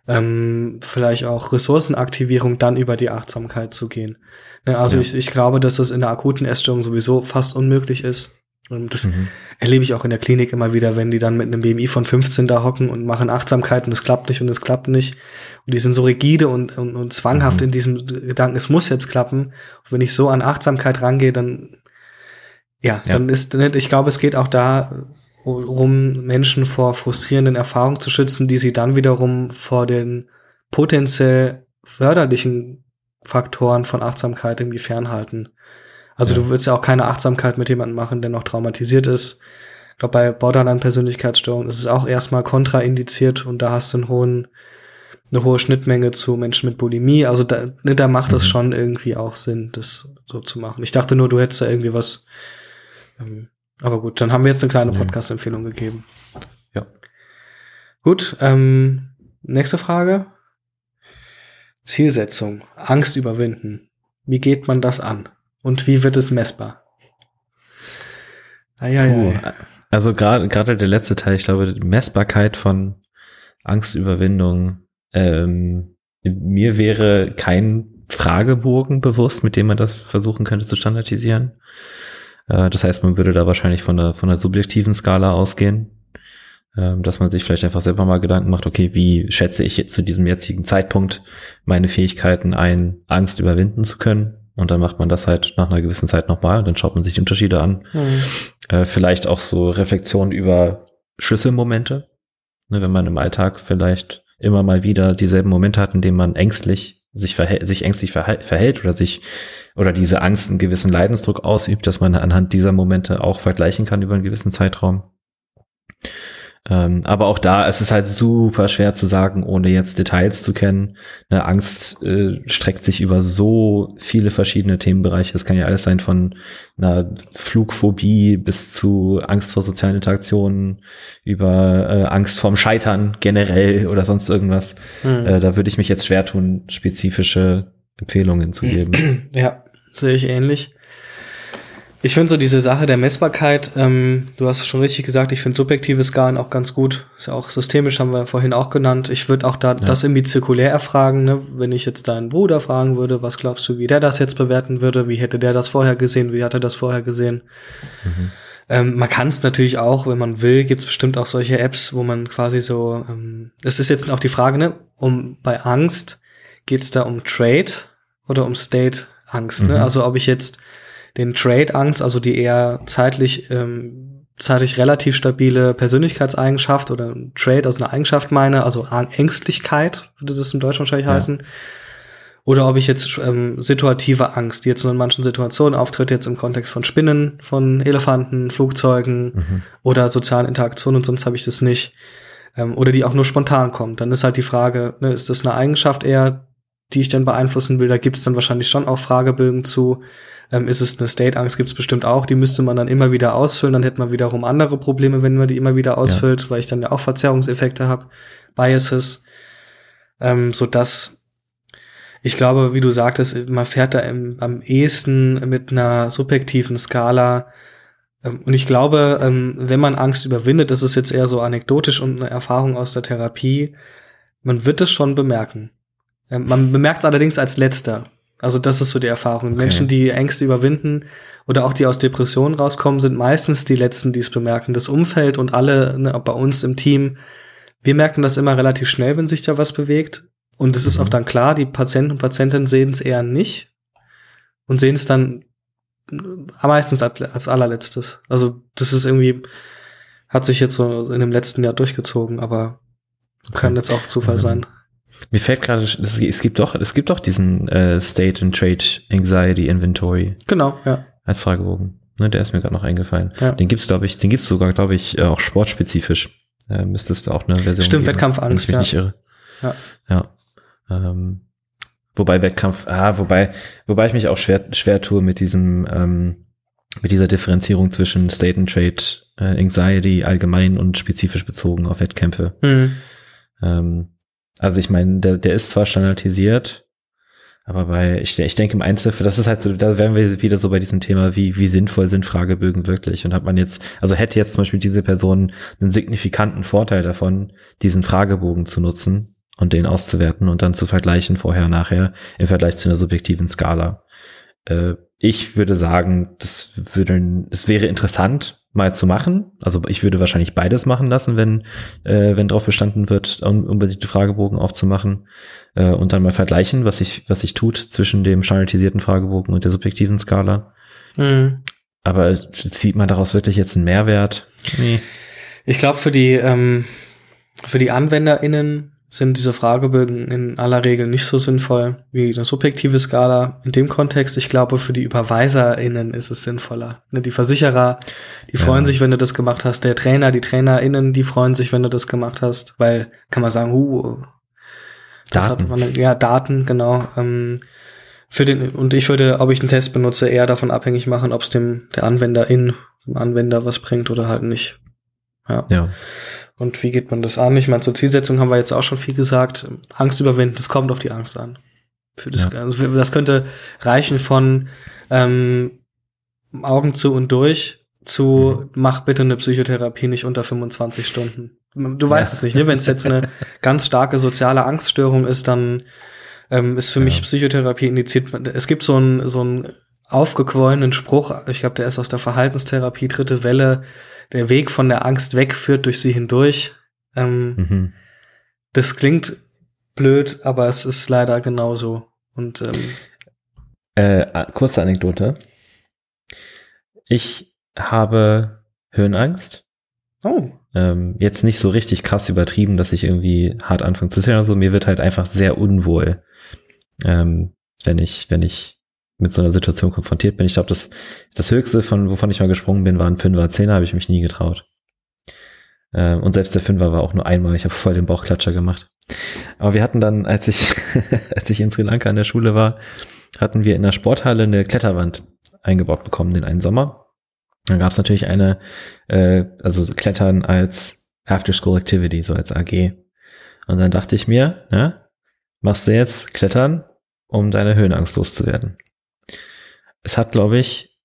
ähm, vielleicht auch Ressourcenaktivierung, dann über die Achtsamkeit zu gehen. Ne, also ja. ich, ich glaube, dass das in der akuten Essstörung sowieso fast unmöglich ist. Und das mhm. erlebe ich auch in der Klinik immer wieder, wenn die dann mit einem BMI von 15 da hocken und machen Achtsamkeit und es klappt nicht und es klappt nicht. Und die sind so rigide und, und, und zwanghaft mhm. in diesem Gedanken, es muss jetzt klappen. Und wenn ich so an Achtsamkeit rangehe, dann, ja, ja. dann ist, ne, ich glaube, es geht auch da um Menschen vor frustrierenden Erfahrungen zu schützen, die sie dann wiederum vor den potenziell förderlichen Faktoren von Achtsamkeit irgendwie fernhalten. Also ja. du willst ja auch keine Achtsamkeit mit jemandem machen, der noch traumatisiert ist. Ich glaube, bei Borderline-Persönlichkeitsstörungen ist es auch erstmal kontraindiziert und da hast du einen hohen, eine hohe Schnittmenge zu Menschen mit Bulimie. Also da, ne, da macht es mhm. schon irgendwie auch Sinn, das so zu machen. Ich dachte nur, du hättest da irgendwie was. Ähm, aber gut, dann haben wir jetzt eine kleine Podcast-Empfehlung gegeben. Ja. Gut, ähm, nächste Frage. Zielsetzung, Angst überwinden. Wie geht man das an? Und wie wird es messbar? Ah, ja, ja. Also gerade gerade der letzte Teil, ich glaube, die Messbarkeit von Angstüberwindung. Ähm, mir wäre kein Fragebogen bewusst, mit dem man das versuchen könnte zu standardisieren. Äh, das heißt, man würde da wahrscheinlich von der von der subjektiven Skala ausgehen. Ähm, dass man sich vielleicht einfach selber mal Gedanken macht, okay, wie schätze ich jetzt zu diesem jetzigen Zeitpunkt meine Fähigkeiten ein, Angst überwinden zu können? Und dann macht man das halt nach einer gewissen Zeit nochmal, dann schaut man sich die Unterschiede an. Mhm. Äh, vielleicht auch so Reflexion über Schlüsselmomente, ne, wenn man im Alltag vielleicht immer mal wieder dieselben Momente hat, in denen man ängstlich sich, verhält, sich ängstlich verhält oder sich oder diese Angst einen gewissen Leidensdruck ausübt, dass man anhand dieser Momente auch vergleichen kann über einen gewissen Zeitraum. Ähm, aber auch da, es ist halt super schwer zu sagen, ohne jetzt Details zu kennen. Eine Angst äh, streckt sich über so viele verschiedene Themenbereiche. Es kann ja alles sein von einer Flugphobie bis zu Angst vor sozialen Interaktionen, über äh, Angst vorm Scheitern generell oder sonst irgendwas. Mhm. Äh, da würde ich mich jetzt schwer tun, spezifische Empfehlungen zu geben. Ja, sehe ich ähnlich. Ich finde so diese Sache der Messbarkeit, ähm, du hast es schon richtig gesagt, ich finde subjektive Skalen auch ganz gut. Ist ja auch systemisch, haben wir vorhin auch genannt. Ich würde auch da ja. das irgendwie zirkulär erfragen, ne? wenn ich jetzt deinen Bruder fragen würde, was glaubst du, wie der das jetzt bewerten würde, wie hätte der das vorher gesehen, wie hat er das vorher gesehen. Mhm. Ähm, man kann es natürlich auch, wenn man will, gibt es bestimmt auch solche Apps, wo man quasi so, ähm, es ist jetzt auch die Frage, ne, um bei Angst, geht es da um Trade oder um State-Angst, ne? mhm. ne? Also ob ich jetzt den Trade-Angst, also die eher zeitlich, ähm, zeitlich relativ stabile Persönlichkeitseigenschaft oder Trade, also eine Eigenschaft meine, also Ängstlichkeit, würde das im Deutschen wahrscheinlich ja. heißen. Oder ob ich jetzt ähm, situative Angst, die jetzt nur in manchen Situationen auftritt, jetzt im Kontext von Spinnen, von Elefanten, Flugzeugen mhm. oder sozialen Interaktionen und sonst habe ich das nicht. Ähm, oder die auch nur spontan kommt. Dann ist halt die Frage, ne, ist das eine Eigenschaft eher, die ich dann beeinflussen will? Da gibt es dann wahrscheinlich schon auch Fragebögen zu ähm, ist es eine State-Angst, gibt es bestimmt auch, die müsste man dann immer wieder ausfüllen, dann hätte man wiederum andere Probleme, wenn man die immer wieder ausfüllt, ja. weil ich dann ja auch Verzerrungseffekte habe, Biases, ähm, so dass ich glaube, wie du sagtest, man fährt da im, am ehesten mit einer subjektiven Skala Ähm, und ich glaube, ähm, wenn man Angst überwindet, das ist jetzt eher so anekdotisch und eine Erfahrung aus der Therapie, man wird es schon bemerken. Ähm, man bemerkt es allerdings als letzter. Also das ist so die Erfahrung. Okay. Menschen, die Ängste überwinden oder auch die aus Depressionen rauskommen, sind meistens die Letzten, die es bemerken. Das Umfeld und alle ne, bei uns im Team, wir merken das immer relativ schnell, wenn sich da was bewegt. Und es mhm. ist auch dann klar, die Patienten und Patientinnen sehen es eher nicht und sehen es dann meistens als allerletztes. Also das ist irgendwie, hat sich jetzt so in dem letzten Jahr durchgezogen, aber okay. kann jetzt auch Zufall sein. Mir fällt gerade, es gibt doch, es gibt doch diesen äh, State and Trade Anxiety Inventory. Genau, ja. Als Fragebogen. Ne, der ist mir gerade noch eingefallen. Ja. Den gibt's, glaube ich, den gibt's sogar, glaube ich, äh, auch sportspezifisch. Äh, müsstest du auch eine Version Stimmt, geben, Wettkampfangst, ja. Nicht irre. Ja. ja. Ähm, wobei Wettkampf, ah, wobei, wobei ich mich auch schwer, schwer tue mit diesem, ähm, mit dieser Differenzierung zwischen State and Trade äh, Anxiety allgemein und spezifisch bezogen auf Wettkämpfe. Mhm. Ähm, also ich meine, der, der ist zwar standardisiert, aber bei, ich, ich denke im Einzelfall, das ist halt so, da wären wir wieder so bei diesem Thema, wie, wie sinnvoll sind Fragebögen wirklich? Und hat man jetzt, also hätte jetzt zum Beispiel diese Person einen signifikanten Vorteil davon, diesen Fragebogen zu nutzen und den auszuwerten und dann zu vergleichen vorher, nachher im Vergleich zu einer subjektiven Skala. Äh, ich würde sagen, das würde, es wäre interessant, mal zu machen. Also ich würde wahrscheinlich beides machen lassen, wenn, äh, wenn darauf bestanden wird, um unbedingt Fragebogen aufzumachen äh, und dann mal vergleichen, was sich was sich tut zwischen dem standardisierten Fragebogen und der subjektiven Skala. Mhm. Aber zieht man daraus wirklich jetzt einen Mehrwert? Nee. Ich glaube, für die, ähm, für die AnwenderInnen sind diese Fragebögen in aller Regel nicht so sinnvoll wie eine subjektive Skala. In dem Kontext, ich glaube, für die UberweiserInnen ist es sinnvoller. Ne, die Versicherer, die freuen ja. sich, wenn du das gemacht hast. Der Trainer, die TrainerInnen, die freuen sich, wenn du das gemacht hast, weil kann man sagen, uh, Daten. Man, ja, Daten, genau. Ähm, für den, und ich würde, ob ich einen Test benutze, eher davon abhängig machen, ob es dem der Anwenderin, dem Anwender was bringt oder halt nicht. Ja. ja. Und wie geht man das an? Ich meine, zur Zielsetzung haben wir jetzt auch schon viel gesagt. Angst überwinden, das kommt auf die Angst an. Für das, ja. also das könnte reichen von ähm, Augen zu und durch zu mhm. mach bitte eine Psychotherapie nicht unter 25 Stunden. Du weißt ja. es nicht, ne? Wenn es jetzt eine ganz starke soziale Angststörung ist, dann ähm, ist für ja. mich Psychotherapie indiziert. Es gibt so einen so einen aufgequollenen Spruch, ich glaube, der ist aus der Verhaltenstherapie, dritte Welle, der Weg von der Angst weg führt durch sie hindurch. Ähm, mhm. Das klingt blöd, aber es ist leider genauso. Und ähm, äh, kurze Anekdote. Ich habe Höhenangst. Oh. Ähm, jetzt nicht so richtig krass übertrieben, dass ich irgendwie hart anfange zu zittern oder so. Mir wird halt einfach sehr unwohl, ähm, wenn ich, wenn ich mit so einer Situation konfrontiert bin. Ich glaube, das, das Höchste, von wovon ich mal gesprungen bin, war ein Fünfer. Zehner habe ich mich nie getraut. Ähm, und selbst der Fünfer war auch nur einmal. Ich habe voll den Bauchklatscher gemacht. Aber wir hatten dann, als ich, als ich in Sri Lanka in der Schule war, hatten wir in der Sporthalle eine Kletterwand eingebaut bekommen den einen Sommer. Dann gab es natürlich eine, äh, also Klettern als After-School Activity, so als AG. Und dann dachte ich mir, ne, machst du jetzt Klettern, um deine Höhenangst loszuwerden es hat, glaube ich,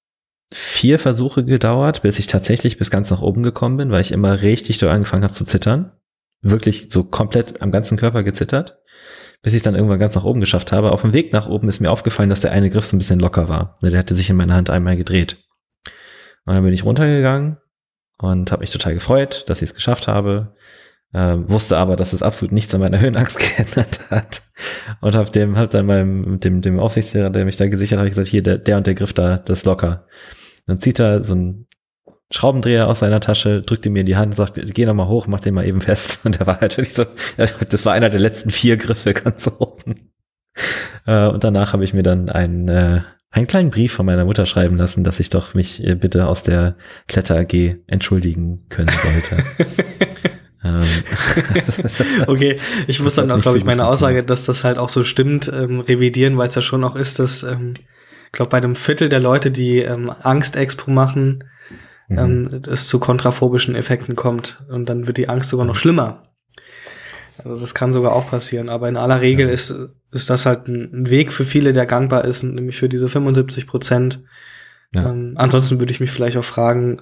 vier Versuche gedauert, bis ich tatsächlich bis ganz nach oben gekommen bin, weil ich immer richtig doll angefangen habe zu zittern. Wirklich so komplett am ganzen Körper gezittert, bis ich dann irgendwann ganz nach oben geschafft habe. Auf dem Weg nach oben ist mir aufgefallen, dass der eine Griff so ein bisschen locker war. Der hatte sich in meiner Hand einmal gedreht. Und dann bin ich runtergegangen und habe mich total gefreut, dass ich es geschafft habe. Äh, wusste aber, dass es absolut nichts an meiner Höhenangst geändert hat. Und hab dem, hab dann meinem, dem, dem Aufsichtslehrer, der mich da gesichert hat, gesagt, hier, der, der und der Griff da, das ist locker. Dann zieht er so ein Schraubendreher aus seiner Tasche, drückt ihm mir in die Hand und sagt, geh noch mal hoch, mach den mal eben fest. Und der war halt wirklich so, das war einer der letzten vier Griffe ganz oben. Äh, und danach habe ich mir dann einen, äh, einen kleinen Brief von meiner Mutter schreiben lassen, dass ich doch mich äh, bitte aus der Kletter AG entschuldigen können sollte. Ähm, okay, ich muss dann auch, glaube ich, meine Aussage, dass das halt auch so stimmt, ähm, revidieren, weil es ja schon auch ist, dass, ähm, ich glaube, bei einem Viertel der Leute, die ähm, Angst-Expo machen, mhm. ähm, es zu kontraphobischen Effekten kommt und dann wird die Angst sogar noch schlimmer. Also das kann sogar auch passieren, aber in aller Regel ja. ist, ist das halt ein, ein Weg für viele, der gangbar ist, nämlich für diese 75 Prozent, Ja. Ähm, ansonsten würde ich mich vielleicht auch fragen,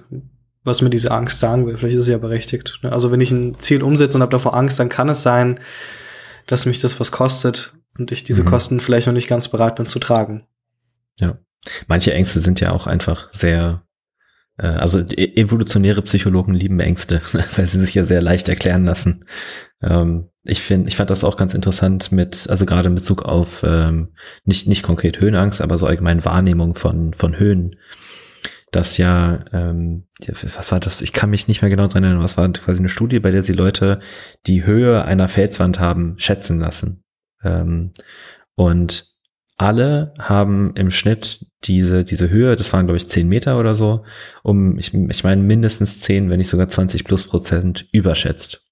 was mir diese Angst sagen will. Vielleicht ist sie ja berechtigt. Ne? Also wenn ich ein Ziel umsetze und habe davor Angst, dann kann es sein, dass mich das was kostet und ich diese mhm. Kosten vielleicht noch nicht ganz bereit bin zu tragen. Ja. Manche Ängste sind ja auch einfach sehr, äh, also e-, evolutionäre Psychologen lieben Ängste, weil sie sich ja sehr leicht erklären lassen. Ähm, ich finde, ich fand das auch ganz interessant mit, also gerade in Bezug auf ähm, nicht nicht konkret Höhenangst, aber so allgemein Wahrnehmung von von Höhen, dass ja, ähm, was war das? Ich kann mich nicht mehr genau dran erinnern. Was war quasi eine Studie, bei der sie Leute die Höhe einer Felswand haben schätzen lassen. Ähm, und alle haben im Schnitt diese, diese Höhe, das waren glaube ich 10 Meter oder so, um, ich, ich meine mindestens 10, wenn nicht sogar 20 plus Prozent überschätzt.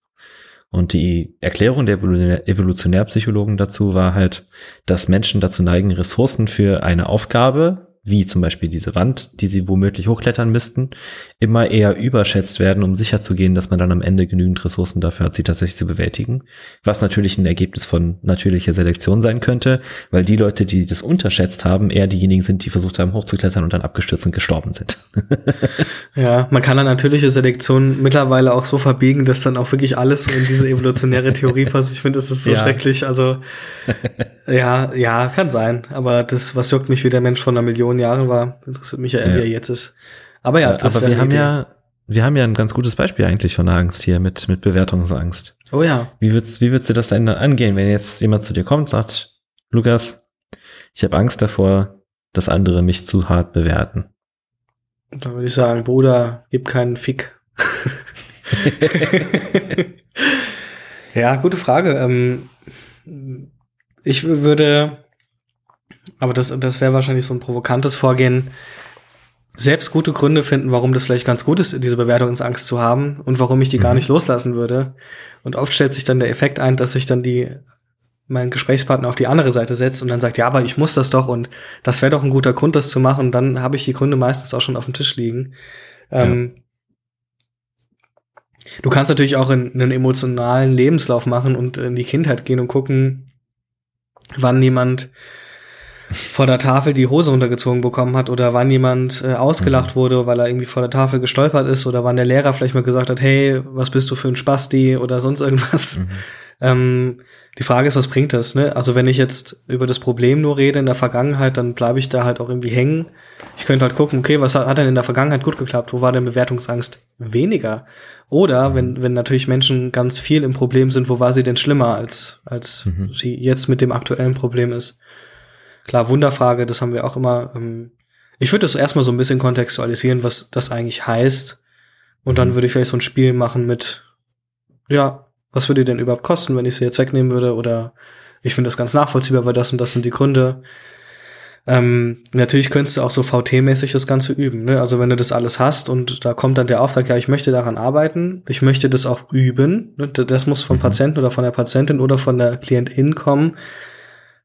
Und die Erklärung der Evolutionärpsychologen dazu war halt, dass Menschen dazu neigen, Ressourcen für eine Aufgabe wie zum Beispiel diese Wand, die sie womöglich hochklettern müssten, immer eher überschätzt werden, um sicherzugehen, dass man dann am Ende genügend Ressourcen dafür hat, sie tatsächlich zu bewältigen. Was natürlich ein Ergebnis von natürlicher Selektion sein könnte, weil die Leute, die das unterschätzt haben, eher diejenigen sind, die versucht haben, hochzuklettern und dann abgestürzt und gestorben sind. ja, man kann dann natürliche Selektion mittlerweile auch so verbiegen, dass dann auch wirklich alles in diese evolutionäre Theorie passt. Ich finde, das ist so ja. schrecklich. Also ja, ja, kann sein. Aber das, was juckt mich wie der Mensch von einer Million Jahren war. Interessiert mich ja, ja. wie er jetzt ist. Aber ja, das aber wir haben Idee. ja, wir haben ja ein ganz gutes Beispiel eigentlich von der Angst hier mit, mit Bewertungsangst. Oh ja. Wie würdest, wie würdest du das denn angehen, wenn jetzt jemand zu dir kommt und sagt, Lukas, ich habe Angst davor, dass andere mich zu hart bewerten? Da würde ich sagen, Bruder, gib keinen Fick. ja, gute Frage. Ähm, ich würde aber das, das wäre wahrscheinlich so ein provokantes Vorgehen. Selbst gute Gründe finden, warum das vielleicht ganz gut ist, diese Bewertungsangst zu haben und warum ich die mhm. gar nicht loslassen würde. Und oft stellt sich dann der Effekt ein, dass sich dann die mein Gesprächspartner auf die andere Seite setzt und dann sagt, ja, aber ich muss das doch und das wäre doch ein guter Grund, das zu machen. Und dann habe ich die Gründe meistens auch schon auf dem Tisch liegen. Ja. Ähm, du kannst natürlich auch in, in einen emotionalen Lebenslauf machen und in die Kindheit gehen und gucken, wann jemand vor der Tafel die Hose runtergezogen bekommen hat oder wann jemand äh, ausgelacht mhm. wurde, weil er irgendwie vor der Tafel gestolpert ist oder wann der Lehrer vielleicht mal gesagt hat, hey, was bist du für ein Spasti oder sonst irgendwas. Mhm. Ähm, die Frage ist, was bringt das? Ne? Also wenn ich jetzt über das Problem nur rede in der Vergangenheit, dann bleibe ich da halt auch irgendwie hängen. Ich könnte halt gucken, okay, was hat, hat denn in der Vergangenheit gut geklappt? Wo war denn Bewertungsangst weniger? Oder wenn, wenn natürlich Menschen ganz viel im Problem sind, wo war sie denn schlimmer, als, als mhm. sie jetzt mit dem aktuellen Problem ist? Klar, Wunderfrage, das haben wir auch immer. Ähm, ich würde das erstmal so ein bisschen kontextualisieren, was das eigentlich heißt. Und dann mhm. würde ich vielleicht so ein Spiel machen mit, ja, was würde die denn überhaupt kosten, wenn ich sie jetzt wegnehmen würde? Oder ich finde das ganz nachvollziehbar, weil das und das sind die Gründe. Ähm, natürlich könntest du auch so VT-mäßig das Ganze üben. Ne? Also wenn du das alles hast und da kommt dann der Auftrag, ja, ich möchte daran arbeiten, ich möchte das auch üben. Ne? Das muss vom mhm. Patienten oder von der Patientin oder von der Klientin kommen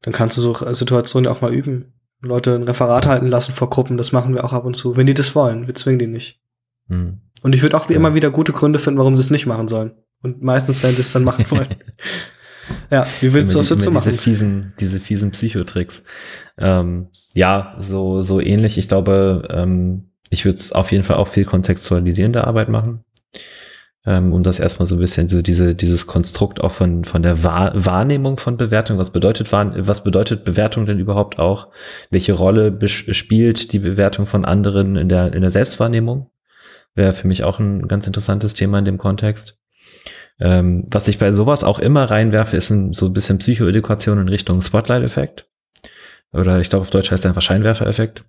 dann kannst du so Situationen auch mal üben. Leute ein Referat halten lassen vor Gruppen, das machen wir auch ab und zu, wenn die das wollen. Wir zwingen die nicht. Mhm. Und ich würde auch wie ja. immer wieder gute Gründe finden, warum sie es nicht machen sollen. Und meistens werden sie es dann machen wollen. ja, wie willst du das dazu machen? Diese fiesen, diese fiesen Psychotricks. Ähm, ja, so, so ähnlich. Ich glaube, ähm, ich würde es auf jeden Fall auch viel kontextualisierende Arbeit machen ähm, um das erstmal so ein bisschen so diese, dieses Konstrukt auch von, von der Wahr Wahrnehmung von Bewertung. Was bedeutet, was bedeutet Bewertung denn überhaupt auch? Welche Rolle spielt die Bewertung von anderen in der, in der Selbstwahrnehmung? Wäre für mich auch ein ganz interessantes Thema in dem Kontext. Ähm, was ich bei sowas auch immer reinwerfe, ist ein, so ein bisschen Psychoedukation in Richtung Spotlight-Effekt. Oder ich glaube, auf Deutsch heißt er einfach Scheinwerfer-Effekt.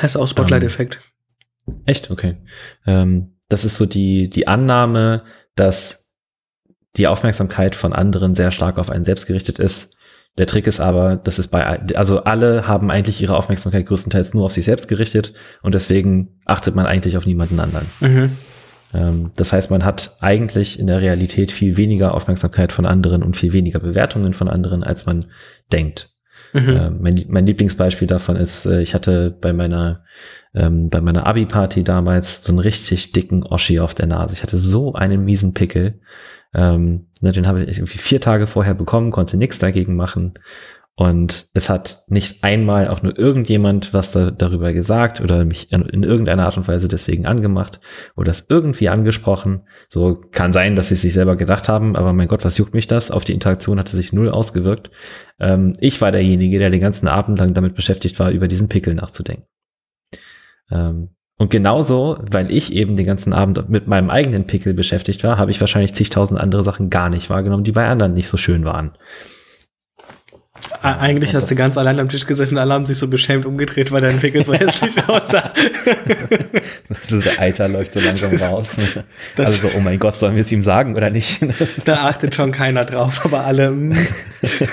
Heißt auch Spotlight-Effekt. Ähm, echt? Okay. Ähm, das ist so die, die Annahme, dass die Aufmerksamkeit von anderen sehr stark auf einen selbst gerichtet ist. Der Trick ist aber, das ist bei, also alle haben eigentlich ihre Aufmerksamkeit größtenteils nur auf sich selbst gerichtet und deswegen achtet man eigentlich auf niemanden anderen. Mhm. Ähm, das heißt, man hat eigentlich in der Realität viel weniger Aufmerksamkeit von anderen und viel weniger Bewertungen von anderen, als man denkt. Mhm. Äh, mein, mein Lieblingsbeispiel davon ist, äh, ich hatte bei meiner ähm, bei meiner Abi-Party damals so einen richtig dicken Oschi auf der Nase. Ich hatte so einen miesen Pickel. Ähm, ne, den habe ich irgendwie vier Tage vorher bekommen, konnte nichts dagegen machen. Und es hat nicht einmal auch nur irgendjemand was da, darüber gesagt oder mich in, in, irgendeiner Art und Weise deswegen angemacht oder das irgendwie angesprochen. So kann sein, dass sie es sich selber gedacht haben, aber mein Gott, was juckt mich das? Auf die Interaktion hatte sich null ausgewirkt. Ähm, ich war derjenige, der den ganzen Abend lang damit beschäftigt war, über diesen Pickel nachzudenken. Ähm, und genauso, weil ich eben den ganzen Abend mit meinem eigenen Pickel beschäftigt war, habe ich wahrscheinlich zigtausend andere Sachen gar nicht wahrgenommen, die bei anderen nicht so schön waren. Eigentlich hast du ganz allein am Tisch gesessen und alle haben sich so beschämt umgedreht, weil dein Pickel so hässlich aussah. so der Eiter läuft so langsam raus. Das also so, oh mein Gott, sollen wir es ihm sagen oder nicht? da achtet schon keiner drauf, aber alle. Mm.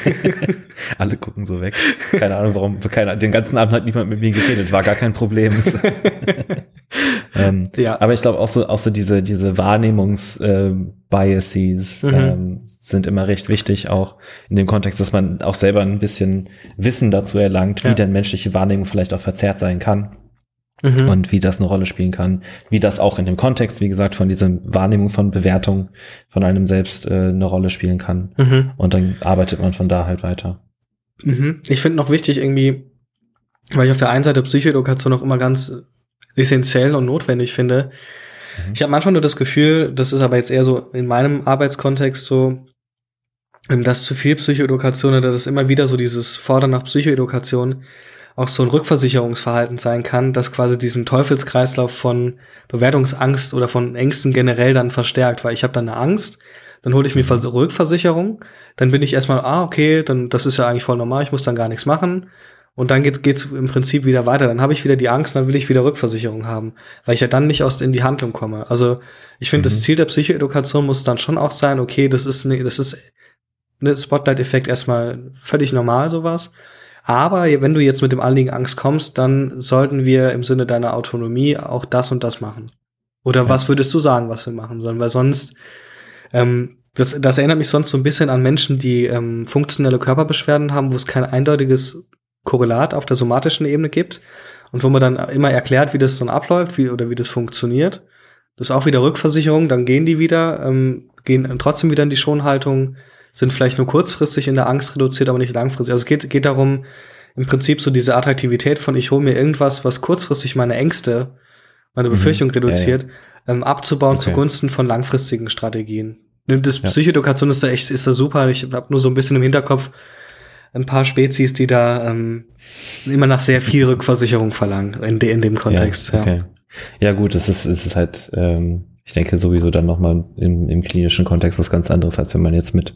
alle gucken so weg. Keine Ahnung, warum. Keiner, den ganzen Abend hat niemand mit mir geredet, war gar kein Problem. ähm, ja. Aber ich glaube auch so, auch so diese, diese Wahrnehmungs-Biases, äh, mhm. ähm, sind immer recht wichtig, auch in dem Kontext, dass man auch selber ein bisschen Wissen dazu erlangt, wie ja. denn menschliche Wahrnehmung vielleicht auch verzerrt sein kann. Mhm. Und wie das eine Rolle spielen kann, wie das auch in dem Kontext, wie gesagt, von dieser Wahrnehmung von Bewertung von einem selbst äh, eine Rolle spielen kann. Mhm. Und dann arbeitet man von da halt weiter. Mhm. Ich finde noch wichtig irgendwie, weil ich auf der einen Seite Psychoedukation auch immer ganz essentiell und notwendig finde. Mhm. Ich habe manchmal nur das Gefühl, das ist aber jetzt eher so in meinem Arbeitskontext so, ähm, dass zu viel Psychoedukation oder dass immer wieder so dieses Fordern nach Psychoedukation auch so ein Rückversicherungsverhalten sein kann, das quasi diesen Teufelskreislauf von Bewertungsangst oder von Ängsten generell dann verstärkt, weil ich habe dann eine Angst, dann hole ich mir Rückversicherung, dann bin ich erstmal, ah, okay, dann das ist ja eigentlich voll normal, ich muss dann gar nichts machen. Und dann geht, geht's im Prinzip wieder weiter. Dann habe ich wieder die Angst, dann will ich wieder Rückversicherung haben, weil ich ja dann nicht aus in die Handlung komme. Also ich finde, mhm. das Ziel der Psychoedukation muss dann schon auch sein, okay, das ist, ne, das ist ne, Spotlight-Effekt erstmal völlig normal, sowas. Aber wenn du jetzt mit dem Anliegen Angst kommst, dann sollten wir im Sinne deiner Autonomie auch das und das machen. Oder ja. was würdest du sagen, was wir machen sollen? Weil sonst, ähm, das, das erinnert mich sonst so ein bisschen an Menschen, die ähm, funktionelle Körperbeschwerden haben, wo es kein eindeutiges Korrelat auf der somatischen Ebene gibt und wo man dann immer erklärt, wie das dann abläuft, wie, oder wie das funktioniert. Das ist auch wieder Rückversicherung, dann gehen die wieder, ähm, gehen trotzdem wieder in die Schonhaltung, sind vielleicht nur kurzfristig in der Angst reduziert, aber nicht langfristig. Also es geht, geht darum, im Prinzip so diese Attraktivität von ich hole mir irgendwas, was kurzfristig meine Ängste, meine mhm. Befürchtung mhm. reduziert, ja, ja. Ähm, abzubauen okay. zugunsten von langfristigen Strategien. Das ja. Psychoedukation ist da echt, ist da super. Ich habe nur so ein bisschen im Hinterkopf ein paar Spezies, die da ähm, immer nach sehr viel Rückversicherung verlangen in, de, in dem Kontext. Ja, okay. ja. ja gut, es ist, es ist halt, ähm, ich denke sowieso dann nochmal im, im klinischen Kontext was ganz anderes, als wenn man jetzt mit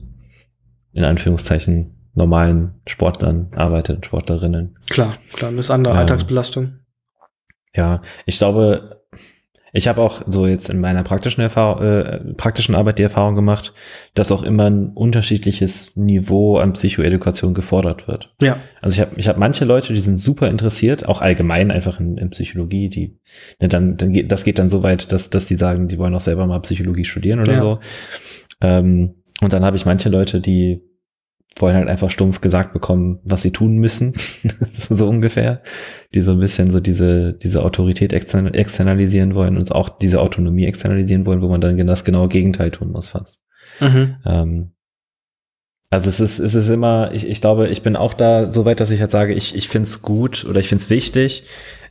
in Anführungszeichen normalen Sportlern arbeitet, Sportlerinnen. Klar, klar, das ist andere ähm, Alltagsbelastung. Ja, ich glaube, ich habe auch so jetzt in meiner praktischen Erfahrung, äh, praktischen Arbeit die Erfahrung gemacht, dass auch immer ein unterschiedliches Niveau an Psychoedukation gefordert wird. Ja. Also ich habe ich hab manche Leute, die sind super interessiert, auch allgemein einfach in, in Psychologie, die ne, dann, dann geht, das geht dann so weit, dass, dass die sagen, die wollen auch selber mal Psychologie studieren oder ja. so. Ähm, und dann habe ich manche Leute, die wollen halt einfach stumpf gesagt bekommen, was sie tun müssen, so ungefähr, die so ein bisschen so diese, diese Autorität externalisieren wollen und auch diese Autonomie externalisieren wollen, wo man dann das genaue Gegenteil tun muss fast. Mhm. Ähm, also es ist, es ist immer, ich, ich glaube, ich bin auch da so weit, dass ich halt sage, ich, ich finde es gut oder ich finde es wichtig,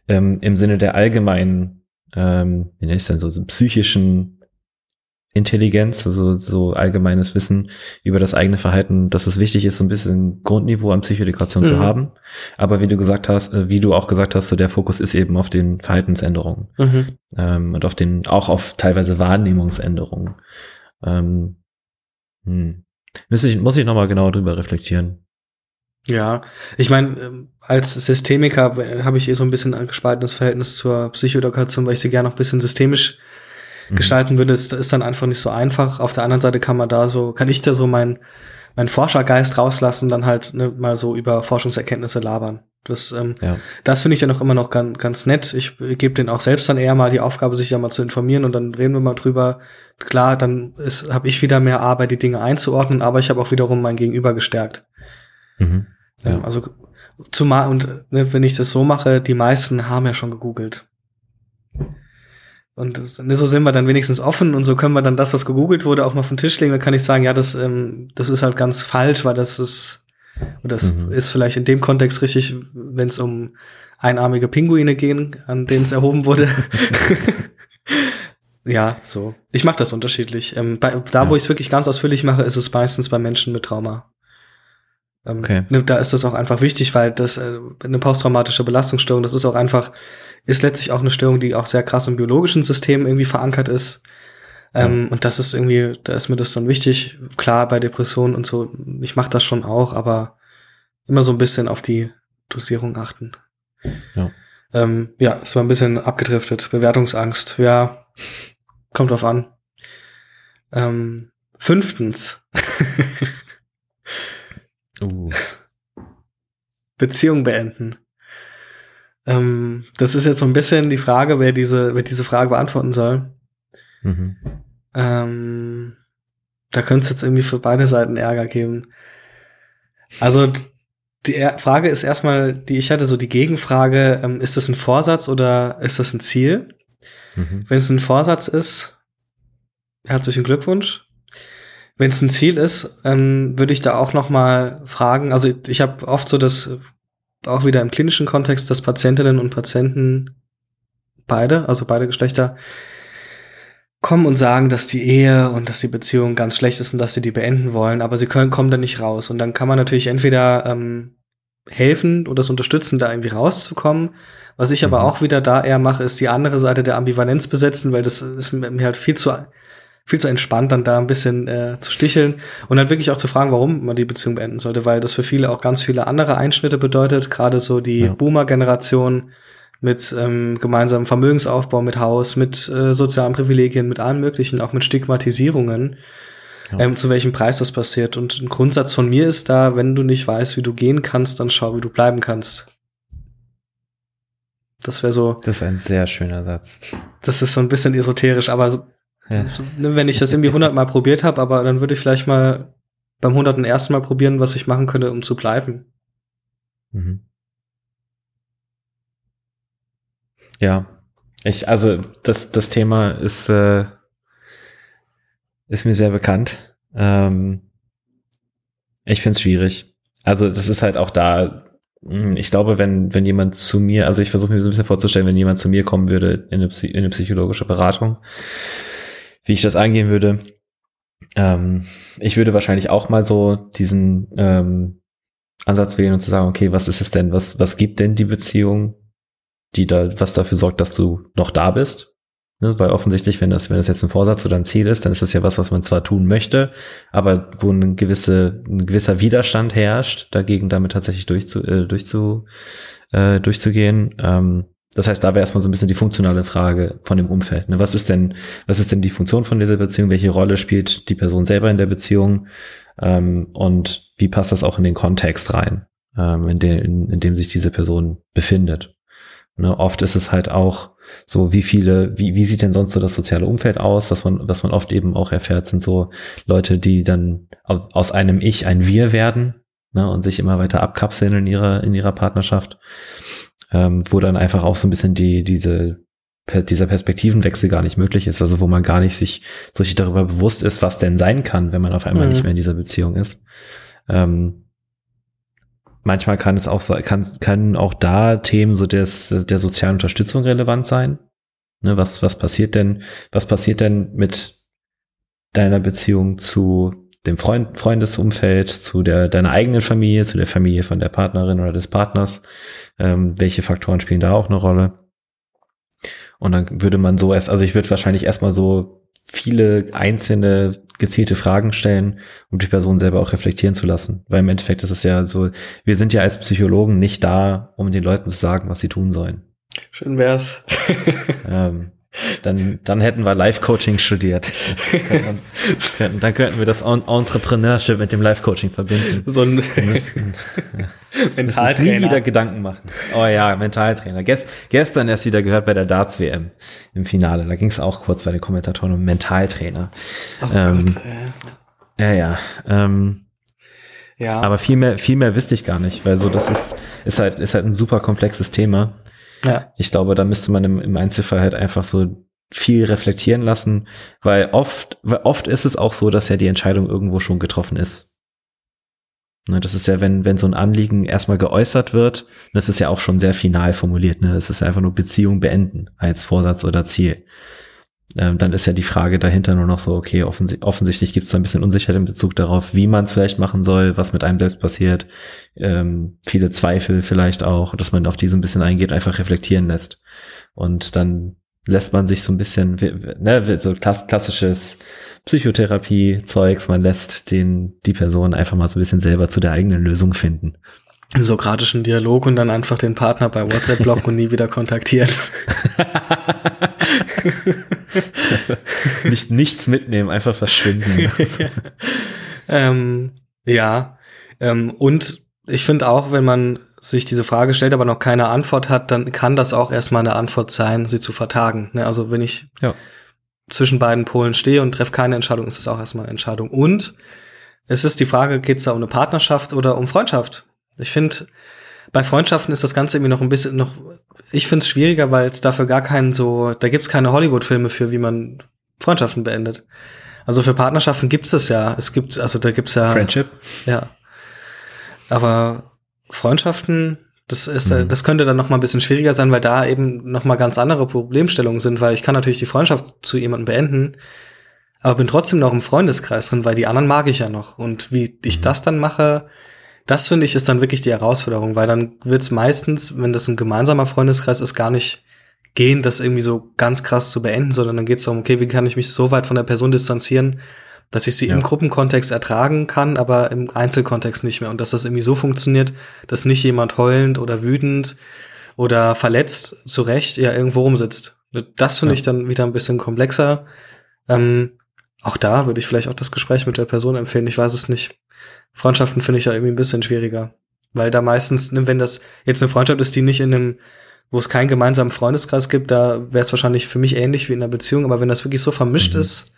ähm, im Sinne der allgemeinen, ähm, wie nenne ich denn so, so psychischen Intelligenz, also so allgemeines Wissen über das eigene Verhalten, dass es wichtig ist, so ein bisschen Grundniveau an Psychoedukation mhm. zu haben. Aber wie du gesagt hast, äh, wie du auch gesagt hast, so der Fokus ist eben auf den Verhaltensänderungen mhm. ähm, und auf den, auch auf teilweise Wahrnehmungsänderungen. Ähm, hm. Muss ich, muss ich nochmal genauer drüber reflektieren. Ja, ich meine, ähm, als Systemiker habe ich eh so ein bisschen ein gespaltenes Verhältnis zur Psychoedukation, weil ich sie gerne noch ein bisschen systemisch mhm. gestalten würde, ist, ist dann einfach nicht so einfach. Auf der anderen Seite kann man da so, kann ich da so mein, mein Forschergeist rauslassen, dann halt ne, mal so über Forschungserkenntnisse labern. Das, ähm, ja. das finde ich dann auch immer noch ganz, ganz nett. Ich gebe denen auch selbst dann eher mal die Aufgabe, sich ja mal zu informieren und dann reden wir mal drüber. Klar, dann habe ich wieder mehr Arbeit, die Dinge einzuordnen, aber ich habe auch wiederum mein Gegenüber gestärkt. Mhm. Ja, also zumal, und ne, wenn ich das so mache, die meisten haben ja schon gegoogelt. Und das, ne, so sind wir dann wenigstens offen und so können wir dann das, was gegoogelt wurde, auch mal vom Tisch legen. Dann kann ich sagen, ja, das, ähm, das ist halt ganz falsch, weil das ist, Und das mhm. ist vielleicht in dem Kontext richtig, wenn es um einarmige Pinguine gehen, an denen es erhoben wurde. ja, so. Ich mache das unterschiedlich. Ähm, bei, da, ja. wo ich es wirklich ganz ausführlich mache, ist es meistens bei Menschen mit Trauma. Ähm, okay. Ne, da ist das auch einfach wichtig, weil das äh, eine posttraumatische Belastungsstörung, das ist auch einfach, ist letztlich auch eine Störung, die auch sehr krass im biologischen System irgendwie verankert ist. Ähm, Und das ist irgendwie, da ist mir das dann wichtig. Klar, bei Depressionen und so, ich mache das schon auch, aber immer so ein bisschen auf die Dosierung achten. Ja. Ähm, ja, es war ein bisschen abgedriftet. Bewertungsangst, ja, kommt drauf an. Ähm, fünftens. uh. Beziehung beenden. Ähm, das ist jetzt so ein bisschen die Frage, wer diese, wer diese Frage beantworten soll. Mhm. Ähm, da könnte es jetzt irgendwie für beide Seiten Ärger geben. Also die Frage ist erstmal, die ich hatte, so die Gegenfrage, ähm, ist das ein Vorsatz oder ist das ein Ziel? Mhm. Wenn es ein Vorsatz ist, herzlichen Glückwunsch. Wenn es ein Ziel ist, ähm, würde ich da auch noch mal fragen. Also ich habe oft so das, auch wieder im klinischen Kontext, dass Patientinnen und Patienten beide, also beide Geschlechter, kommen und sagen, dass die Ehe und dass die Beziehung ganz schlecht ist und dass sie die beenden wollen, aber sie können, kommen da nicht raus. Und dann kann man natürlich entweder ähm, helfen oder das unterstützen, da irgendwie rauszukommen. Was ich aber mhm. auch wieder da eher mache, ist die andere Seite der Ambivalenz besetzen, weil das ist mir halt viel zu viel zu entspannt, dann da ein bisschen äh, zu sticheln und dann wirklich auch zu fragen, warum man die Beziehung beenden sollte, weil das für viele auch ganz viele andere Einschnitte bedeutet, gerade so die ja. Boomer-Generation, mit ähm, gemeinsamem Vermögensaufbau, mit Haus, mit äh, sozialen Privilegien, mit allem Möglichen, auch mit Stigmatisierungen, ja. ähm, zu welchem Preis das passiert. Und ein Grundsatz von mir ist da, wenn du nicht weißt, wie du gehen kannst, dann schau, wie du bleiben kannst. Das wäre so. Das ist ein sehr schöner Satz. Das ist so ein bisschen esoterisch, aber ja. so, ne, wenn ich das irgendwie hundertmal probiert habe, aber dann würde ich vielleicht mal beim hunderten ersten Mal probieren, was ich machen könnte, um zu bleiben. Mhm. Ja, ich, also das, das Thema ist, äh, ist mir sehr bekannt. Ähm, ich finde es schwierig. Also das ist halt auch da, hm, ich glaube, wenn, wenn jemand zu mir, also ich versuche mir so ein bisschen vorzustellen, wenn jemand zu mir kommen würde in eine, in eine psychologische Beratung, wie ich das angehen würde. Ähm, ich würde wahrscheinlich auch mal so diesen ähm, Ansatz wählen und zu sagen, okay, was ist es denn, was, was gibt denn die Beziehung? die da, was dafür sorgt, dass du noch da bist. Ne? Weil offensichtlich, wenn das, wenn das jetzt ein Vorsatz oder ein Ziel ist, dann ist das ja was, was man zwar tun möchte, aber wo ein, gewisse, ein gewisser Widerstand herrscht, dagegen damit tatsächlich durchzu, äh, durchzu, äh, durchzugehen. Ähm, das heißt, da wäre erstmal so ein bisschen die funktionale Frage von dem Umfeld. Ne? Was ist denn, was ist denn die Funktion von dieser Beziehung? Welche Rolle spielt die Person selber in der Beziehung? Ähm, und wie passt das auch in den Kontext rein, ähm, in, de, in, in dem sich diese Person befindet? Ne, oft ist es halt auch so, wie viele, wie, wie sieht denn sonst so das soziale Umfeld aus? Was man, was man oft eben auch erfährt, sind so Leute, die dann aus einem Ich ein Wir werden ne, und sich immer weiter abkapseln in ihrer, in ihrer Partnerschaft, ähm, wo dann einfach auch so ein bisschen die, diese, dieser Perspektivenwechsel gar nicht möglich ist, also wo man gar nicht sich so richtig darüber bewusst ist, was denn sein kann, wenn man auf einmal mhm. nicht mehr in dieser Beziehung ist. Ähm, manchmal kann es auch kann, kann auch da Themen so des, der sozialen Unterstützung relevant sein. Ne, was, was passiert denn, was passiert denn mit deiner Beziehung zu dem Freund, Freundesumfeld, zu der, deiner eigenen Familie, zu der Familie von der Partnerin oder des Partners? Ähm, welche Faktoren spielen da auch eine Rolle? Und dann würde man so erst, also ich würde wahrscheinlich erstmal so viele einzelne gezielte Fragen stellen, um die Person selber auch reflektieren zu lassen. Weil im Endeffekt ist es ja so, wir sind ja als Psychologen nicht da, um den Leuten zu sagen, was sie tun sollen. Schön wär's. ähm, dann, dann hätten wir Life-Coaching studiert. Dann, dann könnten wir das Entrepreneurship mit dem Life-Coaching verbinden. So ein müssten, ja, Mentaltrainer. nie wieder Gedanken machen. Oh ja, Mentaltrainer. Gest, gestern erst wieder gehört bei der Darts-WM im Finale. Da ging es auch kurz bei den Kommentatoren um Mentaltrainer. Oh ähm, Gott, ja, ja. Ähm, ja. Aber viel mehr, viel mehr wüsste ich gar nicht, weil so das ist, ist halt, ist halt ein super komplexes Thema. Ja. Ich glaube, da müsste man im, im Einzelfall halt einfach so viel reflektieren lassen, weil oft, weil oft ist es auch so, dass ja die Entscheidung irgendwo schon getroffen ist. Ne, das ist ja, wenn, wenn so ein Anliegen erstmal geäußert wird, das ist ja auch schon sehr final formuliert. Ne? Das ist ja einfach nur Beziehung beenden als Vorsatz oder Ziel. Ähm, dann ist ja die Frage dahinter nur noch so, okay, offensi offensichtlich gibt es da ein bisschen Unsicherheit in Bezug darauf, wie man es vielleicht machen soll, was mit einem selbst passiert. Ähm, viele Zweifel vielleicht auch, dass man auf die so ein bisschen eingeht, einfach reflektieren lässt. Und dann lässt man sich so ein bisschen, ne, so klassisches Psychotherapie-Zeugs, man lässt den, die Person einfach mal so ein bisschen selber zu der eigenen Lösung finden. Sokratischen Dialog und dann einfach den Partner bei WhatsApp blocken und nie wieder kontaktieren. Nicht, nichts mitnehmen, einfach verschwinden. ja. Ähm, ja. Ähm, und ich finde auch, wenn man sich diese Frage stellt, aber noch keine Antwort hat, dann kann das auch erstmal eine Antwort sein, sie zu vertagen. Ne? Also wenn ich ja. zwischen beiden Polen stehe und treffe keine Entscheidung, ist es auch erstmal eine Entscheidung. Und es ist die Frage, geht es da um eine Partnerschaft oder um Freundschaft? Ich finde, bei Freundschaften ist das Ganze irgendwie noch ein bisschen noch, ich finde es schwieriger, weil es dafür gar keinen so, da gibt's keine Hollywood-Filme für, wie man Freundschaften beendet. Also für Partnerschaften gibt's das ja. Es gibt, also da gibt's ja. Friendship. Ja. Aber Freundschaften, das ist, mhm. das könnte dann noch mal ein bisschen schwieriger sein, weil da eben noch mal ganz andere Problemstellungen sind, weil ich kann natürlich die Freundschaft zu jemandem beenden, aber bin trotzdem noch im Freundeskreis drin, weil die anderen mag ich ja noch. Und wie ich mhm. das dann mache, das finde ich ist dann wirklich die Herausforderung, weil dann wird es meistens, wenn das ein gemeinsamer Freundeskreis ist, gar nicht gehen, das irgendwie so ganz krass zu beenden, sondern dann geht es darum, okay, wie kann ich mich so weit von der Person distanzieren, dass ich sie ja. im Gruppenkontext ertragen kann, aber im Einzelkontext nicht mehr. Und dass das irgendwie so funktioniert, dass nicht jemand heulend oder wütend oder verletzt zu Recht ja irgendwo rumsitzt. Das finde ja. ich dann wieder ein bisschen komplexer. Ähm, auch da würde ich vielleicht auch das Gespräch mit der Person empfehlen. Ich weiß es nicht. Freundschaften finde ich ja irgendwie ein bisschen schwieriger. Weil da meistens, ne, wenn das jetzt eine Freundschaft ist, die nicht in einem, wo es keinen gemeinsamen Freundeskreis gibt, da wäre es wahrscheinlich für mich ähnlich wie in einer Beziehung. Aber wenn das wirklich so vermischt mhm. ist,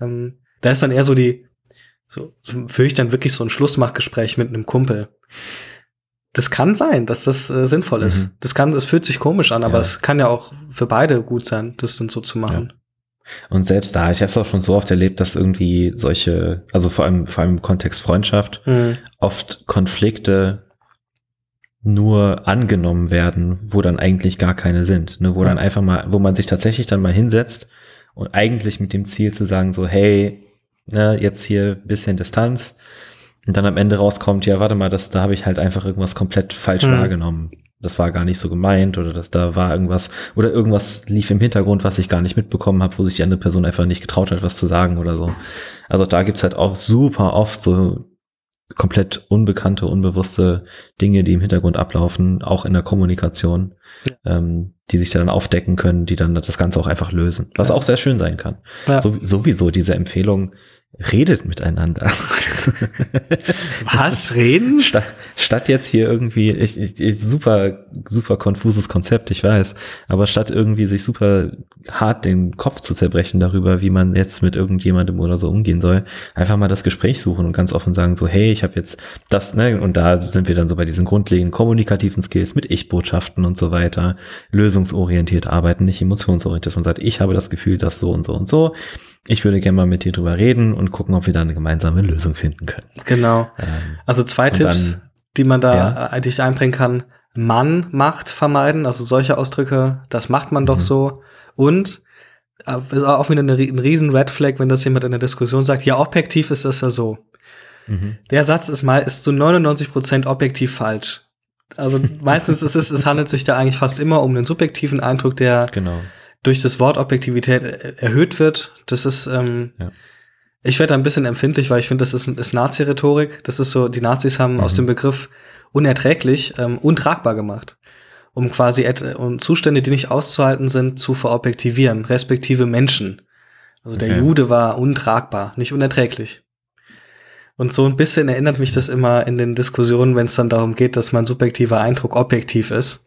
ähm, da ist dann eher so die, so, führe ich dann wirklich so ein Schlussmachgespräch mit einem Kumpel. Das kann sein, dass das äh, sinnvoll ist. Mhm. Das kann, es fühlt sich komisch an, aber ja. es kann ja auch für beide gut sein, das dann so zu machen. Ja. Und selbst da, ich habe es auch schon so oft erlebt, dass irgendwie solche, also vor allem, vor allem im Kontext Freundschaft, mhm. oft Konflikte nur angenommen werden, wo dann eigentlich gar keine sind, ne, wo ja. dann einfach mal, wo man sich tatsächlich dann mal hinsetzt und eigentlich mit dem Ziel zu sagen, so, hey, ne, jetzt hier bisschen Distanz und dann am Ende rauskommt, ja, warte mal, das, da habe ich halt einfach irgendwas komplett falsch mhm. wahrgenommen. Das war gar nicht so gemeint oder dass da war irgendwas oder irgendwas lief im Hintergrund, was ich gar nicht mitbekommen habe, wo sich die andere Person einfach nicht getraut hat, was zu sagen oder so. Also da gibt's halt auch super oft so komplett unbekannte, unbewusste Dinge, die im Hintergrund ablaufen, auch in der Kommunikation, ja. ähm, die sich dann aufdecken können, die dann das Ganze auch einfach lösen, was ja. auch sehr schön sein kann. Ja. So, sowieso diese Empfehlung, redet miteinander. Was? Reden? Statt, statt jetzt hier irgendwie, ich, ich, super, super konfuses Konzept, ich weiß, aber statt irgendwie sich super hart den Kopf zu zerbrechen darüber, wie man jetzt mit irgendjemandem oder so umgehen soll, einfach mal das Gespräch suchen und ganz offen sagen so, hey, ich habe jetzt das, ne, und da sind wir dann so bei diesen grundlegenden kommunikativen Skills mit Ich-Botschaften und so weiter, lösungsorientiert arbeiten, nicht emotionsorientiert, dass man sagt, ich habe das Gefühl, dass so und so und so, ich würde gerne mal mit dir drüber reden und gucken, ob wir da eine gemeinsame Lösung finden können. Genau. Ähm, also zwei Tipps, dann, die man da ja. eigentlich einbringen kann. Mann macht vermeiden, also solche Ausdrücke, das macht man doch mhm. so. Und äh, ist auch wieder eine, ein riesen Red Flag, wenn das jemand in der Diskussion sagt, ja, objektiv ist das ja so. Mhm. Der Satz ist mal, ist zu 99 Prozent objektiv falsch. Also meistens ist es, es handelt sich da eigentlich fast immer um einen subjektiven Eindruck, der genau durch das Wort Objektivität erhöht wird. Das ist, ähm, ja. ich werde da ein bisschen empfindlich, weil ich finde, das ist, ist Nazi-Rhetorik. Das ist so, die Nazis haben mhm. aus dem Begriff unerträglich ähm, untragbar gemacht, um quasi um Zustände, die nicht auszuhalten sind, zu verobjektivieren, respektive Menschen. Also der okay. Jude war untragbar, nicht unerträglich. Und so ein bisschen erinnert mich das immer in den Diskussionen, wenn es dann darum geht, dass mein subjektiver Eindruck objektiv ist.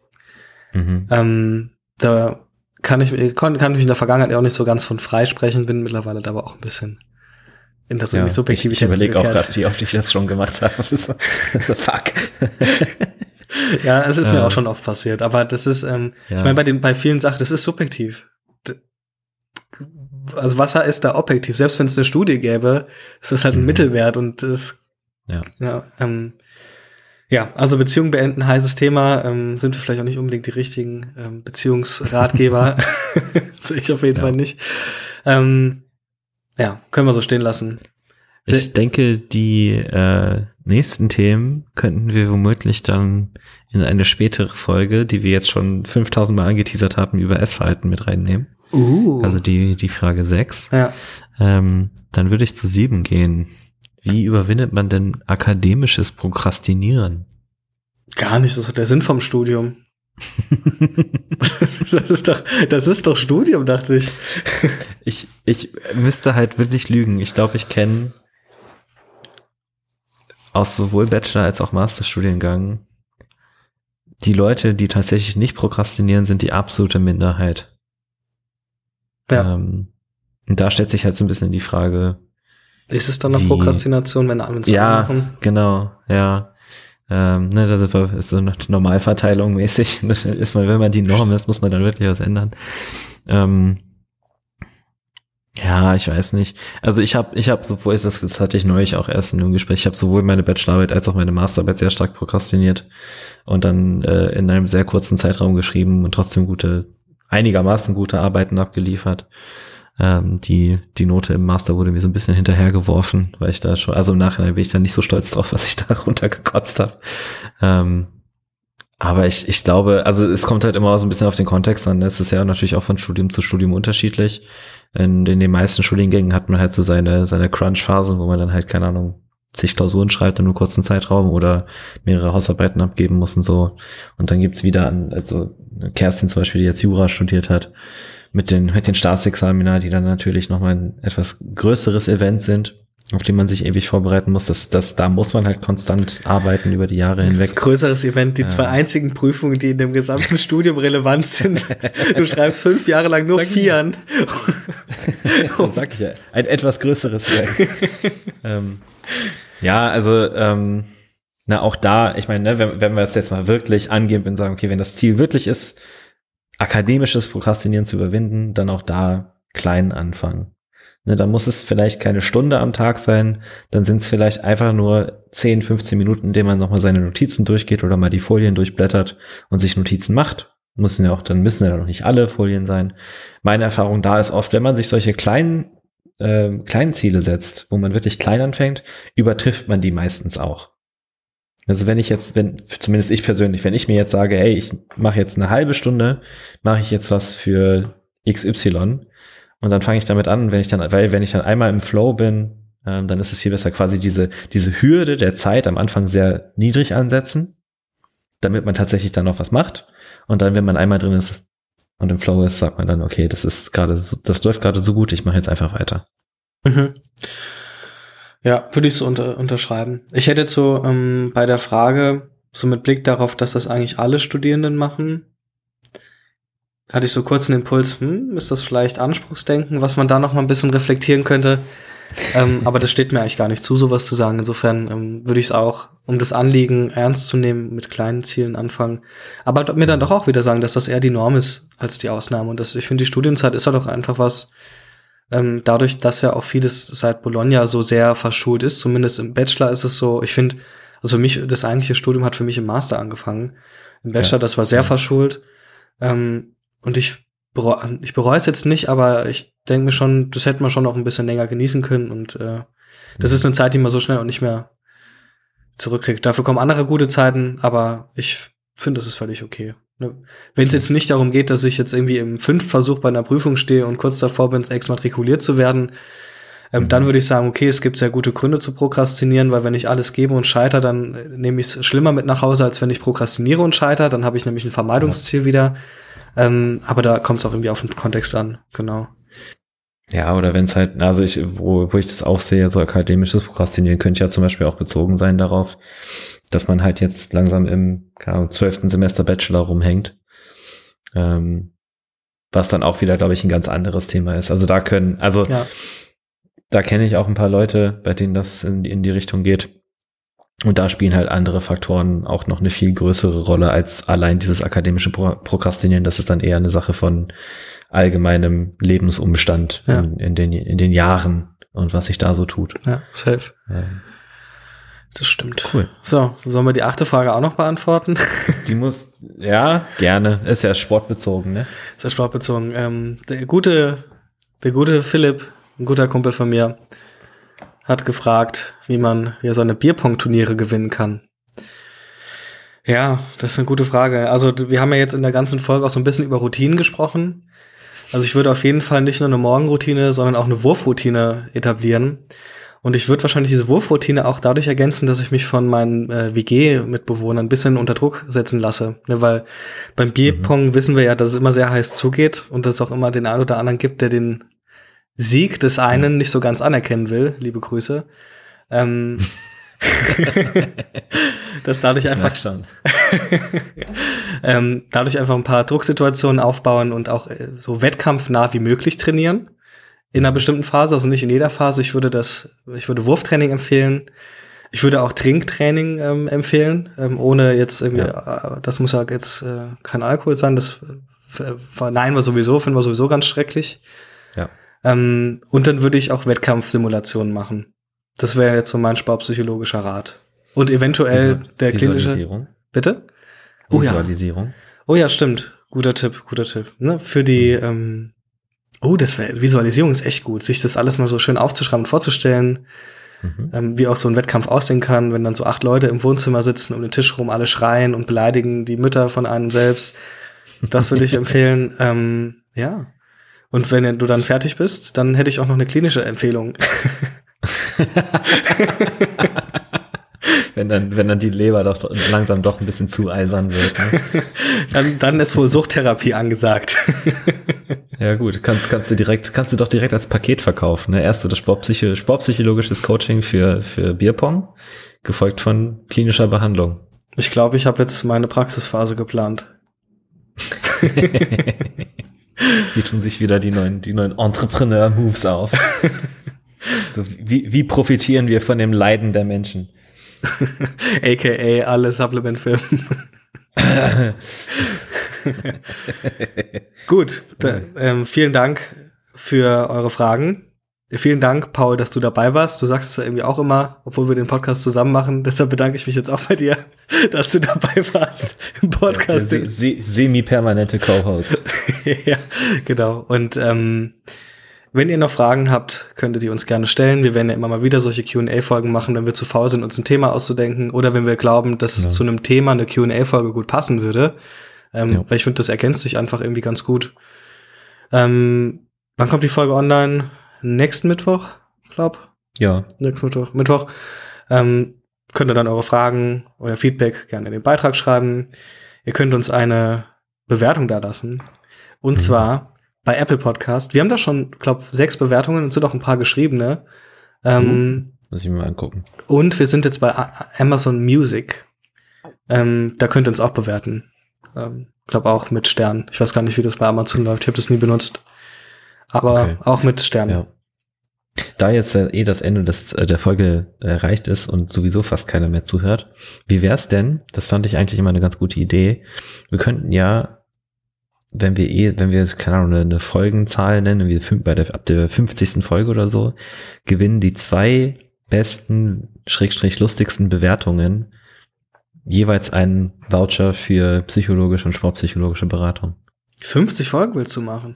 Mhm. Ähm, da kann ich, kann, kann ich in der Vergangenheit auch nicht so ganz von freisprechen, bin mittlerweile aber auch ein bisschen in das ja, Ich, ich überlege auch gerade, wie oft ich das schon gemacht habe. Fuck. ja, es ist mir auch schon oft passiert, aber das ist, ähm, ja. ich meine, bei den, bei vielen Sachen, das ist subjektiv. Also was ist da objektiv? Selbst wenn es eine Studie gäbe, ist das halt ein mhm. Mittelwert und es Ja. Ja, ähm, ja, also Beziehung beenden, heißes Thema, ähm, sind wir vielleicht auch nicht unbedingt die richtigen ähm, Beziehungsratgeber. also ich auf jeden Ja. Fall nicht. Ähm, ja, können wir so stehen lassen. Ich denke, die äh, nächsten Themen könnten wir womöglich dann in eine spätere Folge, die wir jetzt schon 5000 Mal angeteasert haben, über Essverhalten mit reinnehmen. Uh. Also die, die Frage 6. ja. Ähm, dann würde ich zu 7 gehen. Wie überwindet man denn akademisches Prokrastinieren? Gar nicht, das ist doch der Sinn vom Studium. das ist doch, das ist doch Studium, dachte ich. Ich, ich müsste halt wirklich lügen. Ich glaube, ich kenne aus sowohl Bachelor- als auch Masterstudiengang die Leute, die tatsächlich nicht prokrastinieren, sind die absolute Minderheit. Ja. Ähm, und da stellt sich halt so ein bisschen die Frage, Ist es dann noch Wie? Prokrastination, wenn alle ja, machen? genau, ja. Ähm, ne, das ist so- eine Normalverteilung mäßig. ist man, wenn man die Norm ist, muss man dann wirklich was ändern. Ähm, ja, ich weiß nicht. Also ich habe, ich habe sowohl das, das hatte ich neulich auch erst in einem Gespräch. Ich habe sowohl meine Bachelorarbeit als auch meine Masterarbeit sehr stark prokrastiniert und dann äh, in einem sehr kurzen Zeitraum geschrieben und trotzdem gute, einigermaßen gute Arbeiten abgeliefert. Ähm, die, die Note im Master wurde mir so ein bisschen hinterhergeworfen, weil ich da schon, also im Nachhinein bin ich da nicht so stolz drauf, was ich da runtergekotzt habe. Ähm, aber ich, ich glaube, also es kommt halt immer so ein bisschen auf den Kontext an. Es ist ja natürlich auch von Studium zu Studium unterschiedlich. In, in den meisten Studiengängen hat man halt so seine, seine Crunch-Phasen, wo man dann halt, keine Ahnung, zig Klausuren schreibt in einem kurzen Zeitraum oder mehrere Hausarbeiten abgeben muss und so. Und dann gibt's wieder an, also Kerstin zum Beispiel, die jetzt Jura studiert hat, mit den, mit den Staatsexamina, die dann natürlich nochmal ein etwas größeres Event sind, auf die man sich ewig vorbereiten muss. Das, das, da muss man halt konstant arbeiten über die Jahre hinweg. Größeres Event, die Ja. zwei einzigen Prüfungen, die in dem gesamten Studium relevant sind. Du schreibst fünf Jahre lang nur Sag Vieren. Sag ich ja. Ein etwas größeres Werk. ähm, ja, also, ähm, na, auch da, ich meine, ne, wenn, wenn wir es jetzt mal wirklich angehen und sagen, okay, wenn das Ziel wirklich ist, akademisches Prokrastinieren zu überwinden, dann auch da klein anfangen. Ne, dann muss es vielleicht keine Stunde am Tag sein, dann sind es vielleicht einfach nur 10, 15 Minuten, in denen man nochmal seine Notizen durchgeht oder mal die Folien durchblättert und sich Notizen macht. Müssen ja auch, dann müssen ja noch nicht alle Folien sein. Meine Erfahrung da ist oft, wenn man sich solche kleinen, äh, kleinen Ziele setzt, wo man wirklich klein anfängt, übertrifft man die meistens auch. Also wenn ich jetzt, wenn, zumindest ich persönlich, wenn ich mir jetzt sage, hey, ich mache jetzt eine halbe Stunde, mache ich jetzt was für XY und dann fange ich damit an, wenn ich dann, weil wenn ich dann einmal im Flow bin, ähm, dann ist es viel besser, quasi diese, diese Hürde der Zeit am Anfang sehr niedrig ansetzen, damit man tatsächlich dann noch was macht. Und dann, wenn man einmal drin ist und im Flow ist, sagt man dann, okay, das ist gerade so, das läuft gerade so gut, ich mache jetzt einfach weiter. Mhm. Ja, würde ich so unter, unterschreiben. Ich hätte jetzt so ähm, bei der Frage, so mit Blick darauf, dass das eigentlich alle Studierenden machen, hatte ich so kurz einen Impuls, hm, ist das vielleicht Anspruchsdenken, was man da noch mal ein bisschen reflektieren könnte. ähm, aber das steht mir eigentlich gar nicht zu, sowas zu sagen. Insofern ähm, würde ich es auch, um das Anliegen ernst zu nehmen, mit kleinen Zielen anfangen. Aber mir dann doch auch wieder sagen, dass das eher die Norm ist als die Ausnahme. Und das, ich finde, die Studienzeit ist ja doch einfach was, ähm, dadurch, dass ja auch vieles seit Bologna so sehr verschult ist, zumindest im Bachelor ist es so, ich finde, also für mich, das eigentliche Studium hat für mich im Master angefangen. Im Bachelor, Ja. das war sehr verschult. Ähm, und ich, bereu, ich bereue es jetzt nicht, aber ich denke mir schon, das hätte man schon noch ein bisschen länger genießen können. Und äh, das ist eine Zeit, die man so schnell auch nicht mehr zurückkriegt. Dafür kommen andere gute Zeiten, aber ich finde, das ist völlig okay. Ne? Wenn es jetzt nicht darum geht, dass ich jetzt irgendwie im Fünfversuch bei einer Prüfung stehe und kurz davor bin, exmatrikuliert zu werden, ähm, Mhm. dann würde ich sagen, okay, es gibt sehr gute Gründe zu prokrastinieren, weil wenn ich alles gebe und scheitere, dann äh, nehme ich es schlimmer mit nach Hause, als wenn ich prokrastiniere und scheitere. Dann habe ich nämlich ein Vermeidungsziel wieder. Ähm, aber da kommt es auch irgendwie auf den Kontext an, genau. Ja, oder wenn es halt, also ich, wo, wo ich das auch sehe, so akademisches Prokrastinieren könnte ja zum Beispiel auch bezogen sein darauf, dass man halt jetzt langsam im zwölften Semester Bachelor rumhängt. Ähm, was dann auch wieder, glaube ich, ein ganz anderes Thema ist. Also da können, also Ja. da kenne ich auch ein paar Leute, bei denen das in, in die Richtung geht. Und da spielen halt andere Faktoren auch noch eine viel größere Rolle als allein dieses akademische Pro Prokrastinieren. Das ist dann eher eine Sache von allgemeinem Lebensumstand Ja. in, in, den, in den Jahren und was sich da so tut. Ja, safe. Ähm, Das stimmt. Cool. So, sollen wir die achte Frage auch noch beantworten? Die muss, ja, gerne. Ist ja sportbezogen, ne? Ist ja sportbezogen. Ähm, der gute, der gute Philipp, ein guter Kumpel von mir, hat gefragt, wie man ja so eine Bierpong-Turniere gewinnen kann. Ja, das ist eine gute Frage. Also wir haben ja jetzt in der ganzen Folge auch so ein bisschen über Routinen gesprochen. Also ich würde auf jeden Fall nicht nur eine Morgenroutine, sondern auch eine Wurfroutine etablieren. Und ich würde wahrscheinlich diese Wurfroutine auch dadurch ergänzen, dass ich mich von meinen äh, WG-Mitbewohnern ein bisschen unter Druck setzen lasse. Ne, weil beim Bierpong mhm. wissen wir ja, dass es immer sehr heiß zugeht und dass es auch immer den einen oder anderen gibt, der den Sieg des einen nicht so ganz anerkennen will. Liebe Grüße. Ähm, dass dadurch ich einfach ähm, dadurch einfach ein paar Drucksituationen aufbauen und auch äh, so wettkampfnah wie möglich trainieren in einer bestimmten Phase, also nicht in jeder Phase. Ich würde das, ich würde Wurftraining empfehlen. Ich würde auch Trinktraining ähm, empfehlen, ähm, ohne jetzt irgendwie, ja. äh, das muss ja jetzt äh, kein Alkohol sein, das äh, verneinen wir sowieso, finden wir sowieso ganz schrecklich. Ja. Ähm, und dann würde ich auch Wettkampfsimulationen machen. Das wäre jetzt so mein sportpsychologischer Rat. Und eventuell Visual der klinische. Visualisierung. Bitte? Oh Visualisierung. Ja. Oh ja, stimmt. Guter Tipp, guter Tipp. Ne? Für die, mhm. ähm, oh, das wäre, Visualisierung ist echt gut, sich das alles mal so schön aufzuschreiben und vorzustellen, mhm. ähm, wie auch so ein Wettkampf aussehen kann, wenn dann so acht Leute im Wohnzimmer sitzen um den Tisch rum, alle schreien und beleidigen die Mütter von einem selbst. Das würde ich empfehlen. Ähm, ja. Und wenn du dann fertig bist, dann hätte ich auch noch eine klinische Empfehlung. wenn dann, wenn dann die Leber doch langsam doch ein bisschen zu eisern wird. Ne? dann, dann ist wohl Suchttherapie angesagt. ja gut, kannst, kannst du direkt, kannst du doch direkt als Paket verkaufen. Ne? Erst so das Sportpsycho sportpsychologisches Coaching für, für Bierpong, gefolgt von klinischer Behandlung. Ich glaube, ich habe jetzt meine Praxisphase geplant. Hier tun sich wieder die neuen, die neuen Entrepreneur-Moves auf. So, wie, wie profitieren wir von dem Leiden der Menschen? AKA alle Supplement-Filme. Gut, ähm, vielen Dank für eure Fragen. Vielen Dank, Paul, dass du dabei warst. Du sagst es ja irgendwie auch immer, obwohl wir den Podcast zusammen machen. Deshalb bedanke ich mich jetzt auch bei dir, dass du dabei warst im Podcast. Ja, se Semi-permanente Co-Host. ja, genau. Und ähm, wenn ihr noch Fragen habt, könntet ihr uns gerne stellen. Wir werden ja immer mal wieder solche Qa-Folgen machen, wenn wir zu faul sind, uns ein Thema auszudenken oder wenn wir glauben, dass ja. zu einem Thema eine Qa-Folge gut passen würde. Ähm, ja. Weil ich finde, das ergänzt sich einfach irgendwie ganz gut. Ähm, wann kommt die Folge online? Nächsten Mittwoch, glaub? Ja. Nächsten Mittwoch. Mittwoch. Ähm, könnt ihr dann eure Fragen, euer Feedback gerne in den Beitrag schreiben. Ihr könnt uns eine Bewertung da lassen. Und mhm. zwar bei Apple Podcast. Wir haben da schon, glaube sechs Bewertungen und sind auch ein paar geschriebene. Ähm, mhm. Muss ich mir mal angucken. Und wir sind jetzt bei Amazon Music. Ähm, da könnt ihr uns auch bewerten. Ähm, glaube auch mit Sternen. Ich weiß gar nicht, wie das bei Amazon läuft. Ich habe das nie benutzt. Aber okay. auch mit Sternen. Ja. Da jetzt äh, eh das Ende des, äh, der Folge erreicht ist und sowieso fast keiner mehr zuhört, wie wär's denn? Das fand ich eigentlich immer eine ganz gute Idee. Wir könnten ja wenn wir eh, wenn wir, keine Ahnung, eine, eine Folgenzahl nennen, wie bei der, ab der 50. Folge oder so, gewinnen die zwei besten, schrägstrich lustigsten Bewertungen jeweils einen Voucher für psychologische und sportpsychologische Beratung. 50 Folgen willst du machen?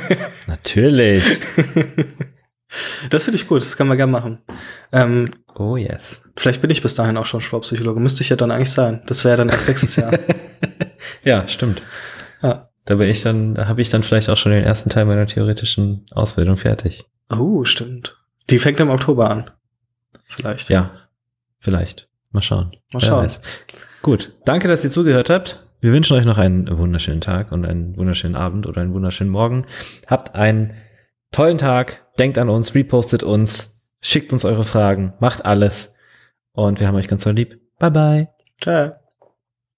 Natürlich. Das finde ich gut, das können wir gerne machen. Ähm, oh yes. Vielleicht bin ich bis dahin auch schon Sportpsychologe. Müsste ich ja dann eigentlich sein. Das wäre dann erst nächstes Jahr. ja, stimmt. Ja. Da bin ich dann, da habe ich dann vielleicht auch schon den ersten Teil meiner theoretischen Ausbildung fertig. Oh, stimmt. Die fängt im Oktober an. Vielleicht. Ja, vielleicht. Mal schauen. Mal schauen. Gut, danke, dass ihr zugehört habt. Wir wünschen euch noch einen wunderschönen Tag und einen wunderschönen Abend oder einen wunderschönen Morgen. Habt einen tollen Tag, denkt an uns, repostet uns, schickt uns eure Fragen, macht alles und wir haben euch ganz so lieb. Bye bye. Ciao.